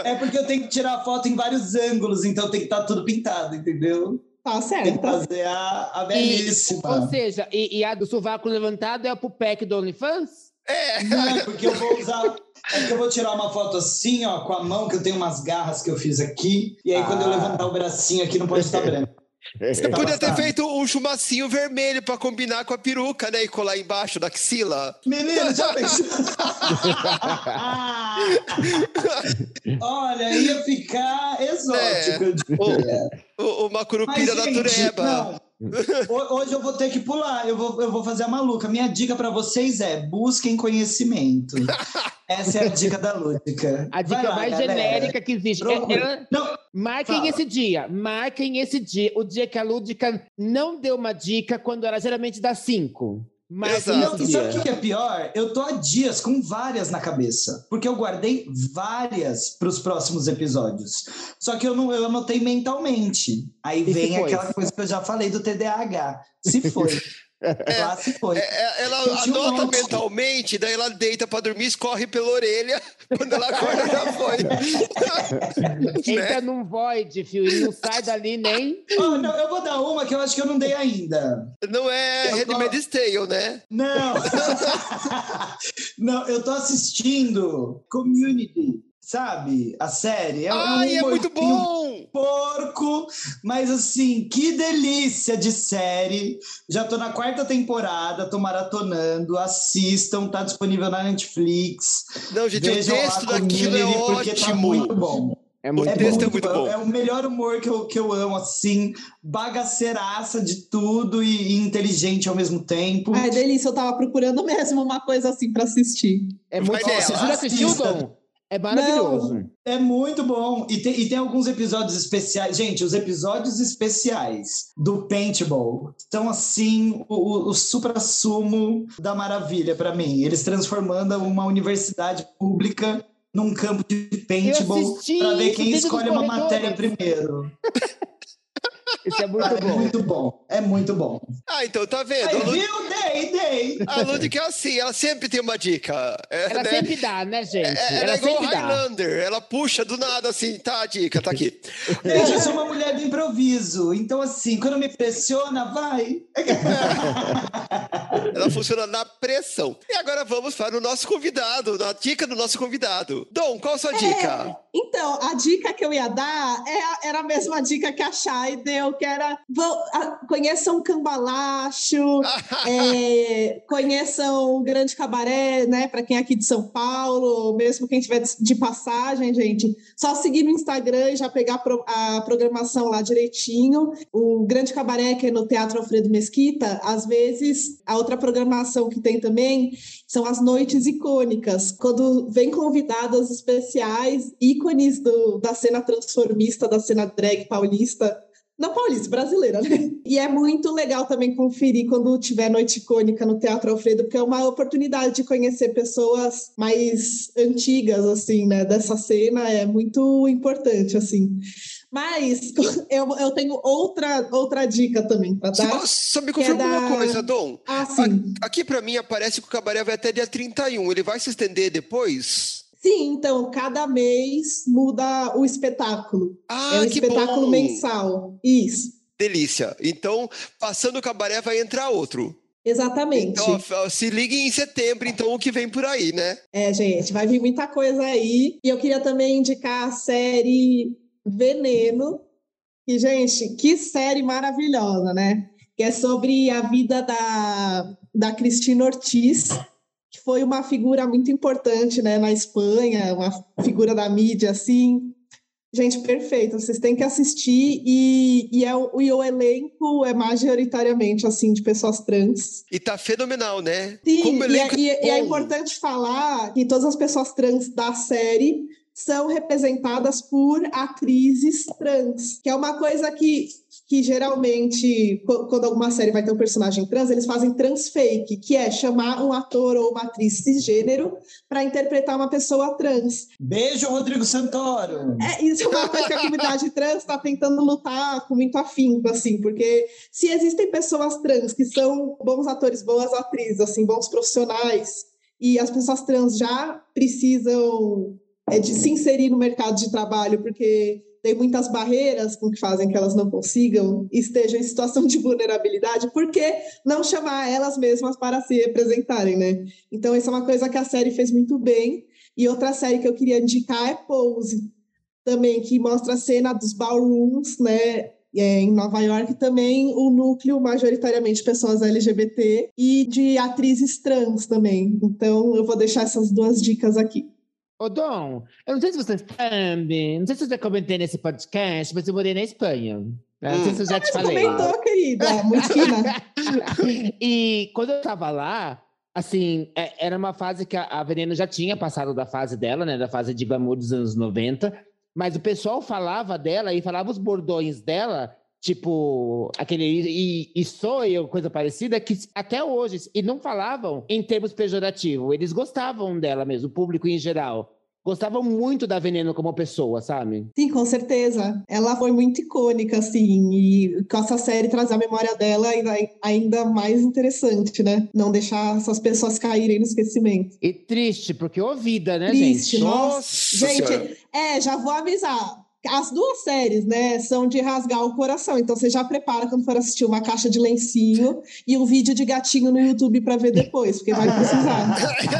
É porque eu tenho que tirar foto em vários ângulos, então tem que estar tudo pintado, entendeu? Tá Tem que certo. fazer a, a E- belíssima. ou seja, e, e a do sovaco levantado é pro pack do OnlyFans? É, Não, é porque eu vou usar. É que eu vou tirar uma foto assim, ó, com a mão, que eu tenho umas garras que eu fiz aqui. E aí, quando eu Ah. levantar o bracinho aqui, não pode estar branco. você podia ter feito um chumacinho vermelho pra combinar com a peruca, né? E colar embaixo da axila. Menino, já pensou? Olha, ia ficar exótico. eu diria. O, uma curupira da gente, tureba. não. Ho- Hoje eu vou ter que pular, eu vou, eu vou fazer a maluca. Minha dica pra vocês é: busquem conhecimento. Essa é a dica da Lúdica. A dica lá, mais galera. genérica que existe. É- ela- Não, marquem Fala. esse dia, marquem esse dia. O dia que a Lúdica não deu uma dica quando ela geralmente dá cinco. Exato. Não, e sabe o que é pior? Eu tô há dias com várias na cabeça, porque eu guardei várias para os próximos episódios. Só que eu não eu anotei mentalmente. Aí E vem aquela coisa que eu já falei do TDAH. Se foi. Lá se foi. É, é, ela um anota monte. mentalmente, daí ela deita pra dormir, escorre pela orelha. Quando ela acorda, já foi. Entra né? num void, fio, e não sai dali nem. Oh, não, eu vou dar uma que eu acho que eu não dei ainda. Não é Eu tô- Handmaid's Tale, né? Não! não, eu tô assistindo Community, sabe? A série. É, um Ai, é muito bom! Porco, mas assim, que delícia de série. Já tô na quarta temporada, tô maratonando. Assistam, tá disponível na Netflix. Não, gente, o Vejam lá texto daquilo é tá ótimo. muito bom. É muito O É, texto é muito muito bom. É o melhor humor que eu, que eu amo, assim, bagaceiraça de tudo e, e inteligente ao mesmo tempo. Ai, delícia, eu tava procurando mesmo uma coisa assim pra assistir. É muito bom. Você já assistiu, assista. Dom? É maravilhoso. É muito bom. E tem, e tem alguns episódios especiais. Gente, os episódios especiais do Paintball são, assim, o, o, supra-sumo da maravilha pra mim. Eles transformando uma universidade pública num campo de paintball pra ver quem escolhe uma matéria primeiro. Isso é muito é bom. muito bom. É muito bom. Ah, então tá vendo? Aí, A Lud- viu? Dei, dei. a Ludic é assim, ela sempre tem uma dica. É, Ela né? sempre dá, né, gente? É, ela ela é igual sempre dá. Highlander, ela puxa do nada assim, tá a dica, tá aqui. Gente, eu sou uma mulher do improviso. Então, assim, quando me pressiona, vai. Ela funciona na pressão. E agora vamos para o nosso convidado, a dica do nosso convidado. Dom, qual a sua dica? Então, a dica que eu ia dar é era a mesma dica que a Chay deu, que era vão- a- conheçam Cambalacho, é, conheçam o Grande Cabaré, né? Para quem é aqui de São Paulo, mesmo quem tiver de- passagem, gente, só seguir no Instagram e já pegar a programação lá direitinho. O Grande Cabaré, que é no Teatro Alfredo Mesquita, às vezes outra programação que tem também são as noites icônicas, quando vem convidadas especiais, ícones do- da cena transformista, da cena drag paulista. Não paulista, brasileira, né? E é muito legal também conferir quando tiver noite icônica no Teatro Alfredo, porque é uma oportunidade de conhecer pessoas mais antigas, assim, né? Dessa cena, é muito importante, assim. Mas eu, eu tenho outra, outra dica também para dar. Só, me é confirma uma da- coisa, Dom. Ah, sim. Aqui pra mim aparece que o cabaré vai até dia 31. Ele vai se estender depois? Sim, então, cada mês muda o espetáculo. Ah, é um espetáculo bom! mensal. Isso, Delícia. Então, passando o cabaré, vai entrar outro. exatamente. Então, se liguem em setembro, então, o que vem por aí, né? É, gente, vai vir muita coisa aí. E eu queria também indicar a série Veneno. E, gente, que série maravilhosa, né? Que é sobre a vida da, da Cristina Ortiz, que foi uma figura muito importante, né, na Espanha, uma figura da mídia, assim. Gente, perfeito. Vocês têm que assistir e, e, é, o- e o elenco é majoritariamente, assim, de pessoas trans. E tá fenomenal, né? Sim, e, é, e é- e é importante falar que todas as pessoas trans da série são representadas por atrizes trans, que é uma coisa que, que geralmente, qu- quando alguma série vai ter um personagem trans, eles fazem trans fake, que é chamar um ator ou uma atriz cisgênero para interpretar uma pessoa trans. Beijo, Rodrigo Santoro. É, isso é uma coisa que a comunidade trans está tentando lutar com muito afinco, assim, porque se existem pessoas trans que são bons atores, boas atrizes, assim, bons profissionais, e as pessoas trans já precisam é, de se inserir no mercado de trabalho, porque tem muitas barreiras com que fazem que elas não consigam, estejam em situação de vulnerabilidade, por que não chamar elas mesmas para se representarem, né? Então, isso é uma coisa que a série fez muito bem. E outra série que eu queria indicar é Pose, também, que mostra a cena dos ballrooms, né? é, em Nova York também o núcleo majoritariamente pessoas LGBT e de atrizes trans também. Então eu vou deixar essas duas dicas aqui. Ô, Dom, eu não sei se você sabe, não sei se eu já comentei nesse podcast, mas eu morei na Espanha. Eu Não sei se eu já te Você falei. comentou, querida, muito e quando eu tava lá, assim, é- era uma fase que a, a Veneno já tinha passado da fase dela, né? Da fase de glamour dos anos 90. Mas o pessoal falava dela e falava os bordões dela, tipo, aquele e, e sou eu, coisa parecida, que até hoje, e não falavam em termos pejorativos, eles gostavam dela mesmo, o público em geral. gostavam muito da Veneno como pessoa, sabe? Sim, com certeza. Ela foi muito icônica, assim, e com essa série trazer a memória dela ainda, ainda mais interessante, né? Não deixar essas pessoas caírem no esquecimento. E triste, porque ô vida, né, Triste, gente? nossa. Senhora. Gente, é, já vou avisar. As duas séries, né, são de rasgar o coração. Então você já prepara quando for assistir uma caixa de lencinho e um vídeo de gatinho no YouTube para ver depois, porque vai precisar.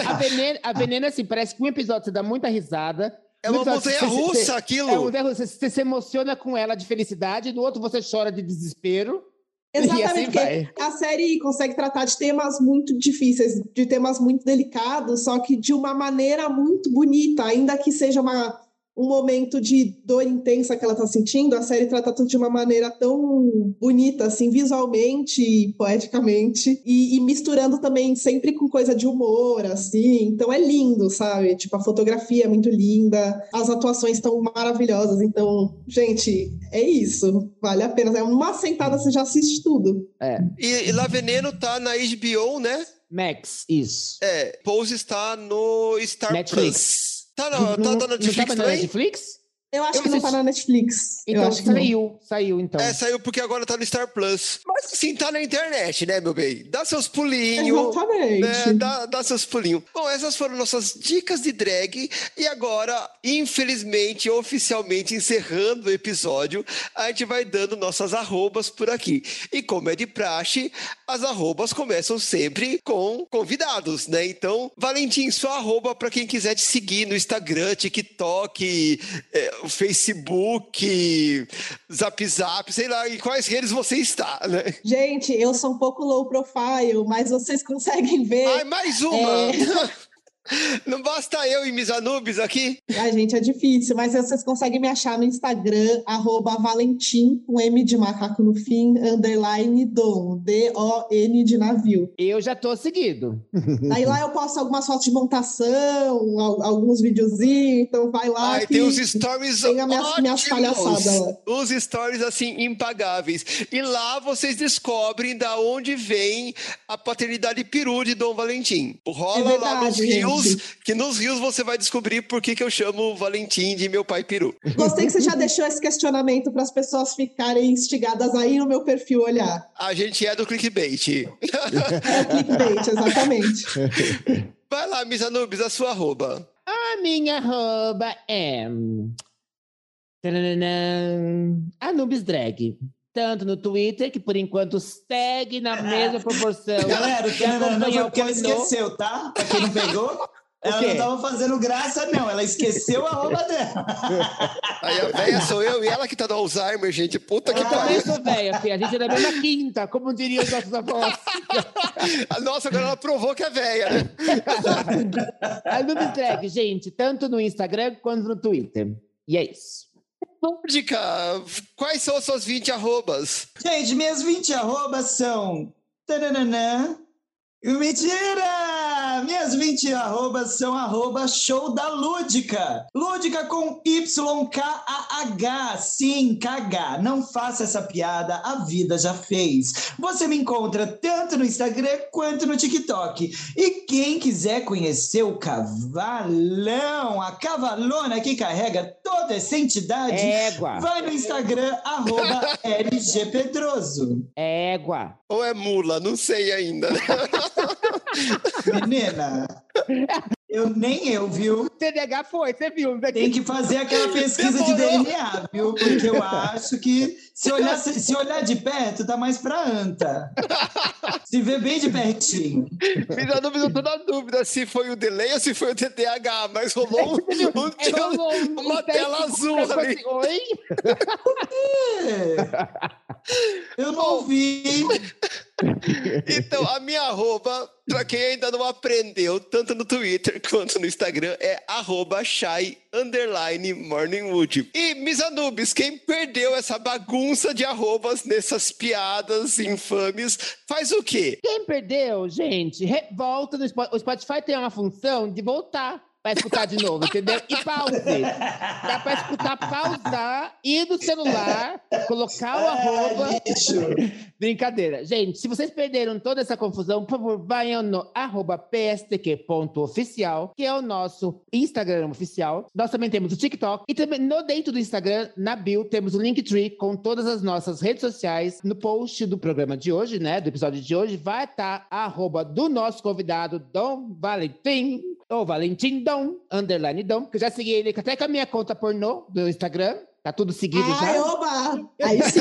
A Veneno, a Veneno, assim, parece que um episódio você dá muita risada. É uma montanha russa você- aquilo. É uma. Você, você se emociona com ela de felicidade, no outro você chora de desespero. E assim Exatamente, porque vai. a série consegue tratar de temas muito difíceis, de temas muito delicados, só que de uma maneira muito bonita, ainda que seja uma, um momento de dor intensa que ela está sentindo, a série trata tudo de uma maneira tão bonita, assim, visualmente e poeticamente, e, e misturando também sempre com coisa de humor, assim, então é lindo, sabe? Tipo, a fotografia é muito linda, as atuações estão maravilhosas, então, gente, é isso, vale a pena. É uma sentada, você já assiste tudo. E, e La Veneno tá na HBO, né? Max, isso. É, Pose está no Star Netflix. Plus. Tá, na, tá, tá na Netflix tava na também? Netflix? Eu acho Eu que não tá na Netflix. eu Então acho que não. saiu, saiu então. É, saiu porque agora tá no Star Plus. Mas assim, tá na internet, né, meu bem? Dá seus pulinhos. Exatamente. né? Dá, dá seus pulinhos. Bom, essas foram nossas dicas de drag. E agora, infelizmente, oficialmente encerrando o episódio, a gente vai dando nossas arrobas por aqui. E como é de praxe, as arrobas começam sempre com convidados, né? Então, Valentim, sua arroba para quem quiser te seguir no Instagram, TikTok, é, Facebook, Zap Zap, sei lá, em quais redes você está, né? Gente, eu sou um pouco low profile, mas vocês conseguem ver. Ai, mais uma! Não basta eu e Misanubis aqui? Ai, gente, é difícil, mas vocês conseguem me achar no Instagram, arroba Valentim, com M de macaco no fim, underline Dom, D-O-N de navio. Eu já tô seguido. Aí lá eu posto algumas fotos de montação, al- alguns videozinhos, então vai lá. Ai, tem os stories tem as minhas, ótimos. palhaçadas lá. Os stories, assim, impagáveis. E lá vocês descobrem da onde vem a paternidade peru de Dom Valentim. Rola É lá verdade, nos gente. Rios, que nos rios você vai descobrir por que, que eu chamo o Valentim de meu pai peru. Gostei que você já deixou esse questionamento para as pessoas ficarem instigadas aí no meu perfil olhar. A gente é do clickbait. É o clickbait, exatamente. Vai lá, Misanubis, a sua arroba. A minha arroba é. Anubis Drag. Tanto no Twitter, que por enquanto segue na mesma proporção. Galera, o que Tananã foi acompanhou porque ela esqueceu, tá? Pra quem não pegou, ela não tava fazendo graça, não. Ela esqueceu a roupa dela. Aí a véia sou eu e ela que tá do Alzheimer, gente. Puta que Eu pariu. também sou velha, filha. A gente é da mesma quinta, como diriam os nossos avós. Nossa, agora ela provou que é véia, né? Anubis Drag, gente, tanto no Instagram quanto no Twitter. E é isso. Dica, quais são as suas 20 arrobas? Gente, minhas 20 arrobas são. Taranana. Mentira! Minhas 20 arrobas são arroba show da Lúdica. Lúdica com Y-K-A-H. Sim, KH. Não faça essa piada, a vida já fez. Você me encontra tanto no Instagram quanto no TikTok. E quem quiser conhecer o cavalão, a cavalona que carrega toda essa entidade, Égua. vai no Instagram, arroba LG Pedroso. Égua. Ou é mula? Não sei ainda. Menina, eu nem eu, viu? TDH foi, você viu? né? Tem que fazer aquela pesquisa de Demorou. DNA, viu? Porque eu acho que se olhar, se, olhar de perto, tá mais pra anta. Se vê bem de pertinho. Minha dúvida, eu tô na dúvida se foi o delay ou se foi o TDAH, mas rolou um, um- É, rolou um- uma um teste tela azul ali. Oi? É. Eu não vi. Então, a minha arroba, pra quem ainda não aprendeu, tanto no Twitter quanto no Instagram, é arroba shy underline morningwood. E, Misanubis, quem perdeu essa bagunça de arrobas nessas piadas infames, faz o quê? Quem perdeu, gente, volta no Spotify. O Spotify tem uma função de voltar pra escutar de novo, entendeu? E pause. Dá pra escutar, pausar, ir no celular, colocar o arroba. Brincadeira. Gente, se vocês perderam toda essa confusão, por favor, vayam no arroba pstq.oficial, que é o nosso Instagram oficial. Nós também temos o TikTok. E também no dentro do Instagram, na bio, temos o Linktree com todas as nossas redes sociais. No post do programa de hoje, né, do episódio de hoje, vai estar a arroba do nosso convidado, Dom Valentim, ou Valentim Dom, underline Dom, que eu já segui ele até com a minha conta pornô do Instagram. Tá tudo seguido Ai, já. oba! Aí sim.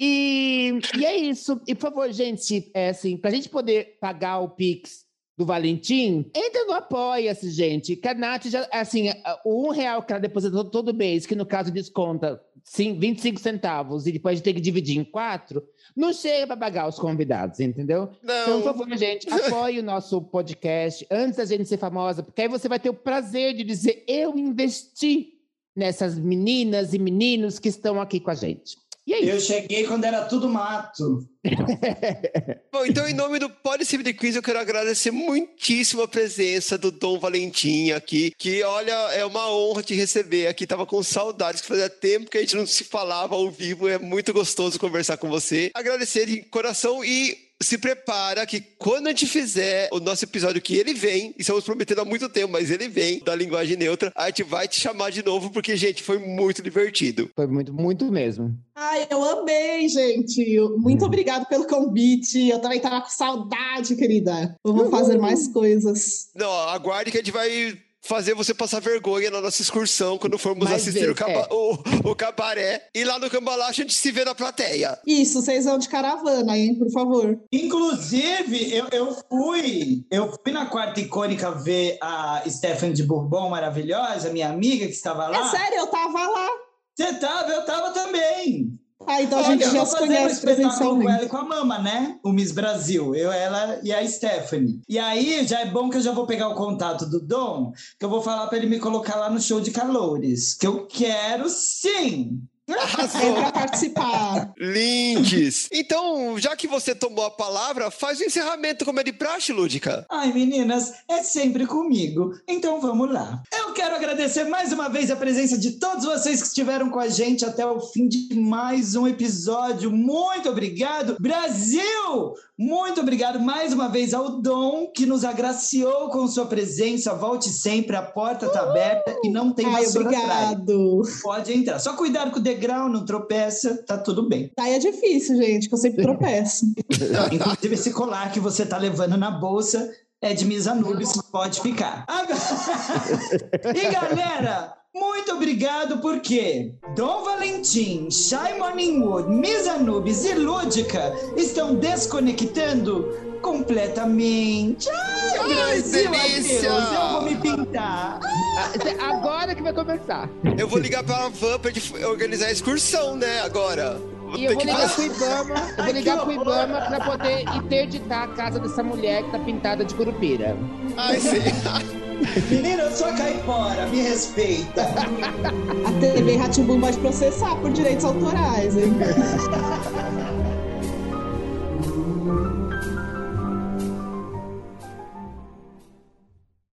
E, e é isso. E, por favor, gente, é assim, pra gente poder pagar o Pix do Valentim, entra no Apoia-se, gente. Que a Nath já, assim, o um real que ela depositou todo mês, que no caso desconta sim, 25 centavos, e depois tem que dividir em quatro, não chega para pagar os convidados, entendeu? Então, por Não. favor, gente, apoie o nosso podcast antes da gente ser famosa, porque aí você vai ter o prazer de dizer: eu investi nessas meninas e meninos que estão aqui com a gente. E é Eu cheguei quando era tudo mato. Bom, então, em nome do Policy de Quiz, eu quero agradecer muitíssimo a presença do Dom Valentim aqui, que, olha, é uma honra te receber aqui. Tava com saudades, que fazia tempo que a gente não se falava ao vivo, é muito gostoso conversar com você. Agradecer de coração e se prepara que quando a gente fizer o nosso episódio que ele vem, estamos prometendo há muito tempo, mas ele vem da linguagem neutra, a gente vai te chamar de novo, porque, gente, foi muito divertido. Foi muito, muito mesmo. Ai, eu amei, gente. Muito obrigado pelo convite. Eu também tava com saudade, querida. Vamos fazer mais coisas. Não, aguarde que a gente vai fazer você passar vergonha na nossa excursão quando formos Mais assistir o, vezes, caba- é. o- o cabaré. E lá no Cambalacho a gente se vê na plateia. Isso, vocês vão de caravana, hein, por favor. Inclusive, eu, eu fui, eu fui na quarta icônica ver a Stephanie de Bourbon maravilhosa, minha amiga que estava É lá. sério, eu tava lá. Você tava, eu tava também. Ah, então a Olha, gente eu já se fazer conhece espetáculo com ela e presencialmente. com a Mama, né? O Miss Brasil. Eu, ela e a Stephanie. E aí, já é bom que eu já vou pegar o contato do Dom, que eu vou falar para ele me colocar lá no show de calores. Que eu quero sim! É pra participar. Links. Então, já que você tomou a palavra, faz o encerramento como é de praxe, Lúdica. Ai, meninas, é sempre comigo. Então vamos lá. Eu quero agradecer mais uma vez a presença de todos vocês que estiveram com a gente até o fim de mais um episódio. Muito obrigado, Brasil! Muito obrigado mais uma vez ao Dom que nos agraciou com sua presença. Volte sempre, a porta está aberta e não tem atrás. obrigado. Pode entrar. Só cuidado com o degrau, não tropeça, tá tudo bem. Aí é difícil, gente, que eu sempre tropeço. Inclusive, esse colar que você tá levando na bolsa é de Miss Anubis, pode ficar. Agora- E galera, muito obrigado porque Dom Valentim, Shy Morningwood, Miss Anubis e Lúdica estão desconectando completamente. Ai, Ai, Brasil, delícia! adeus, eu vou me pintar. Ah, Agora que vai começar. Eu vou ligar pra Van pra organizar a excursão, né, agora. E eu vou ligar pro Ibama, eu vou ligar pro! Ibama pra poder interditar a casa dessa mulher que tá pintada de curupira. Ai, sim. Menina, eu sou caipora, me respeita. A TV Ratimbum pode processar por direitos autorais, hein?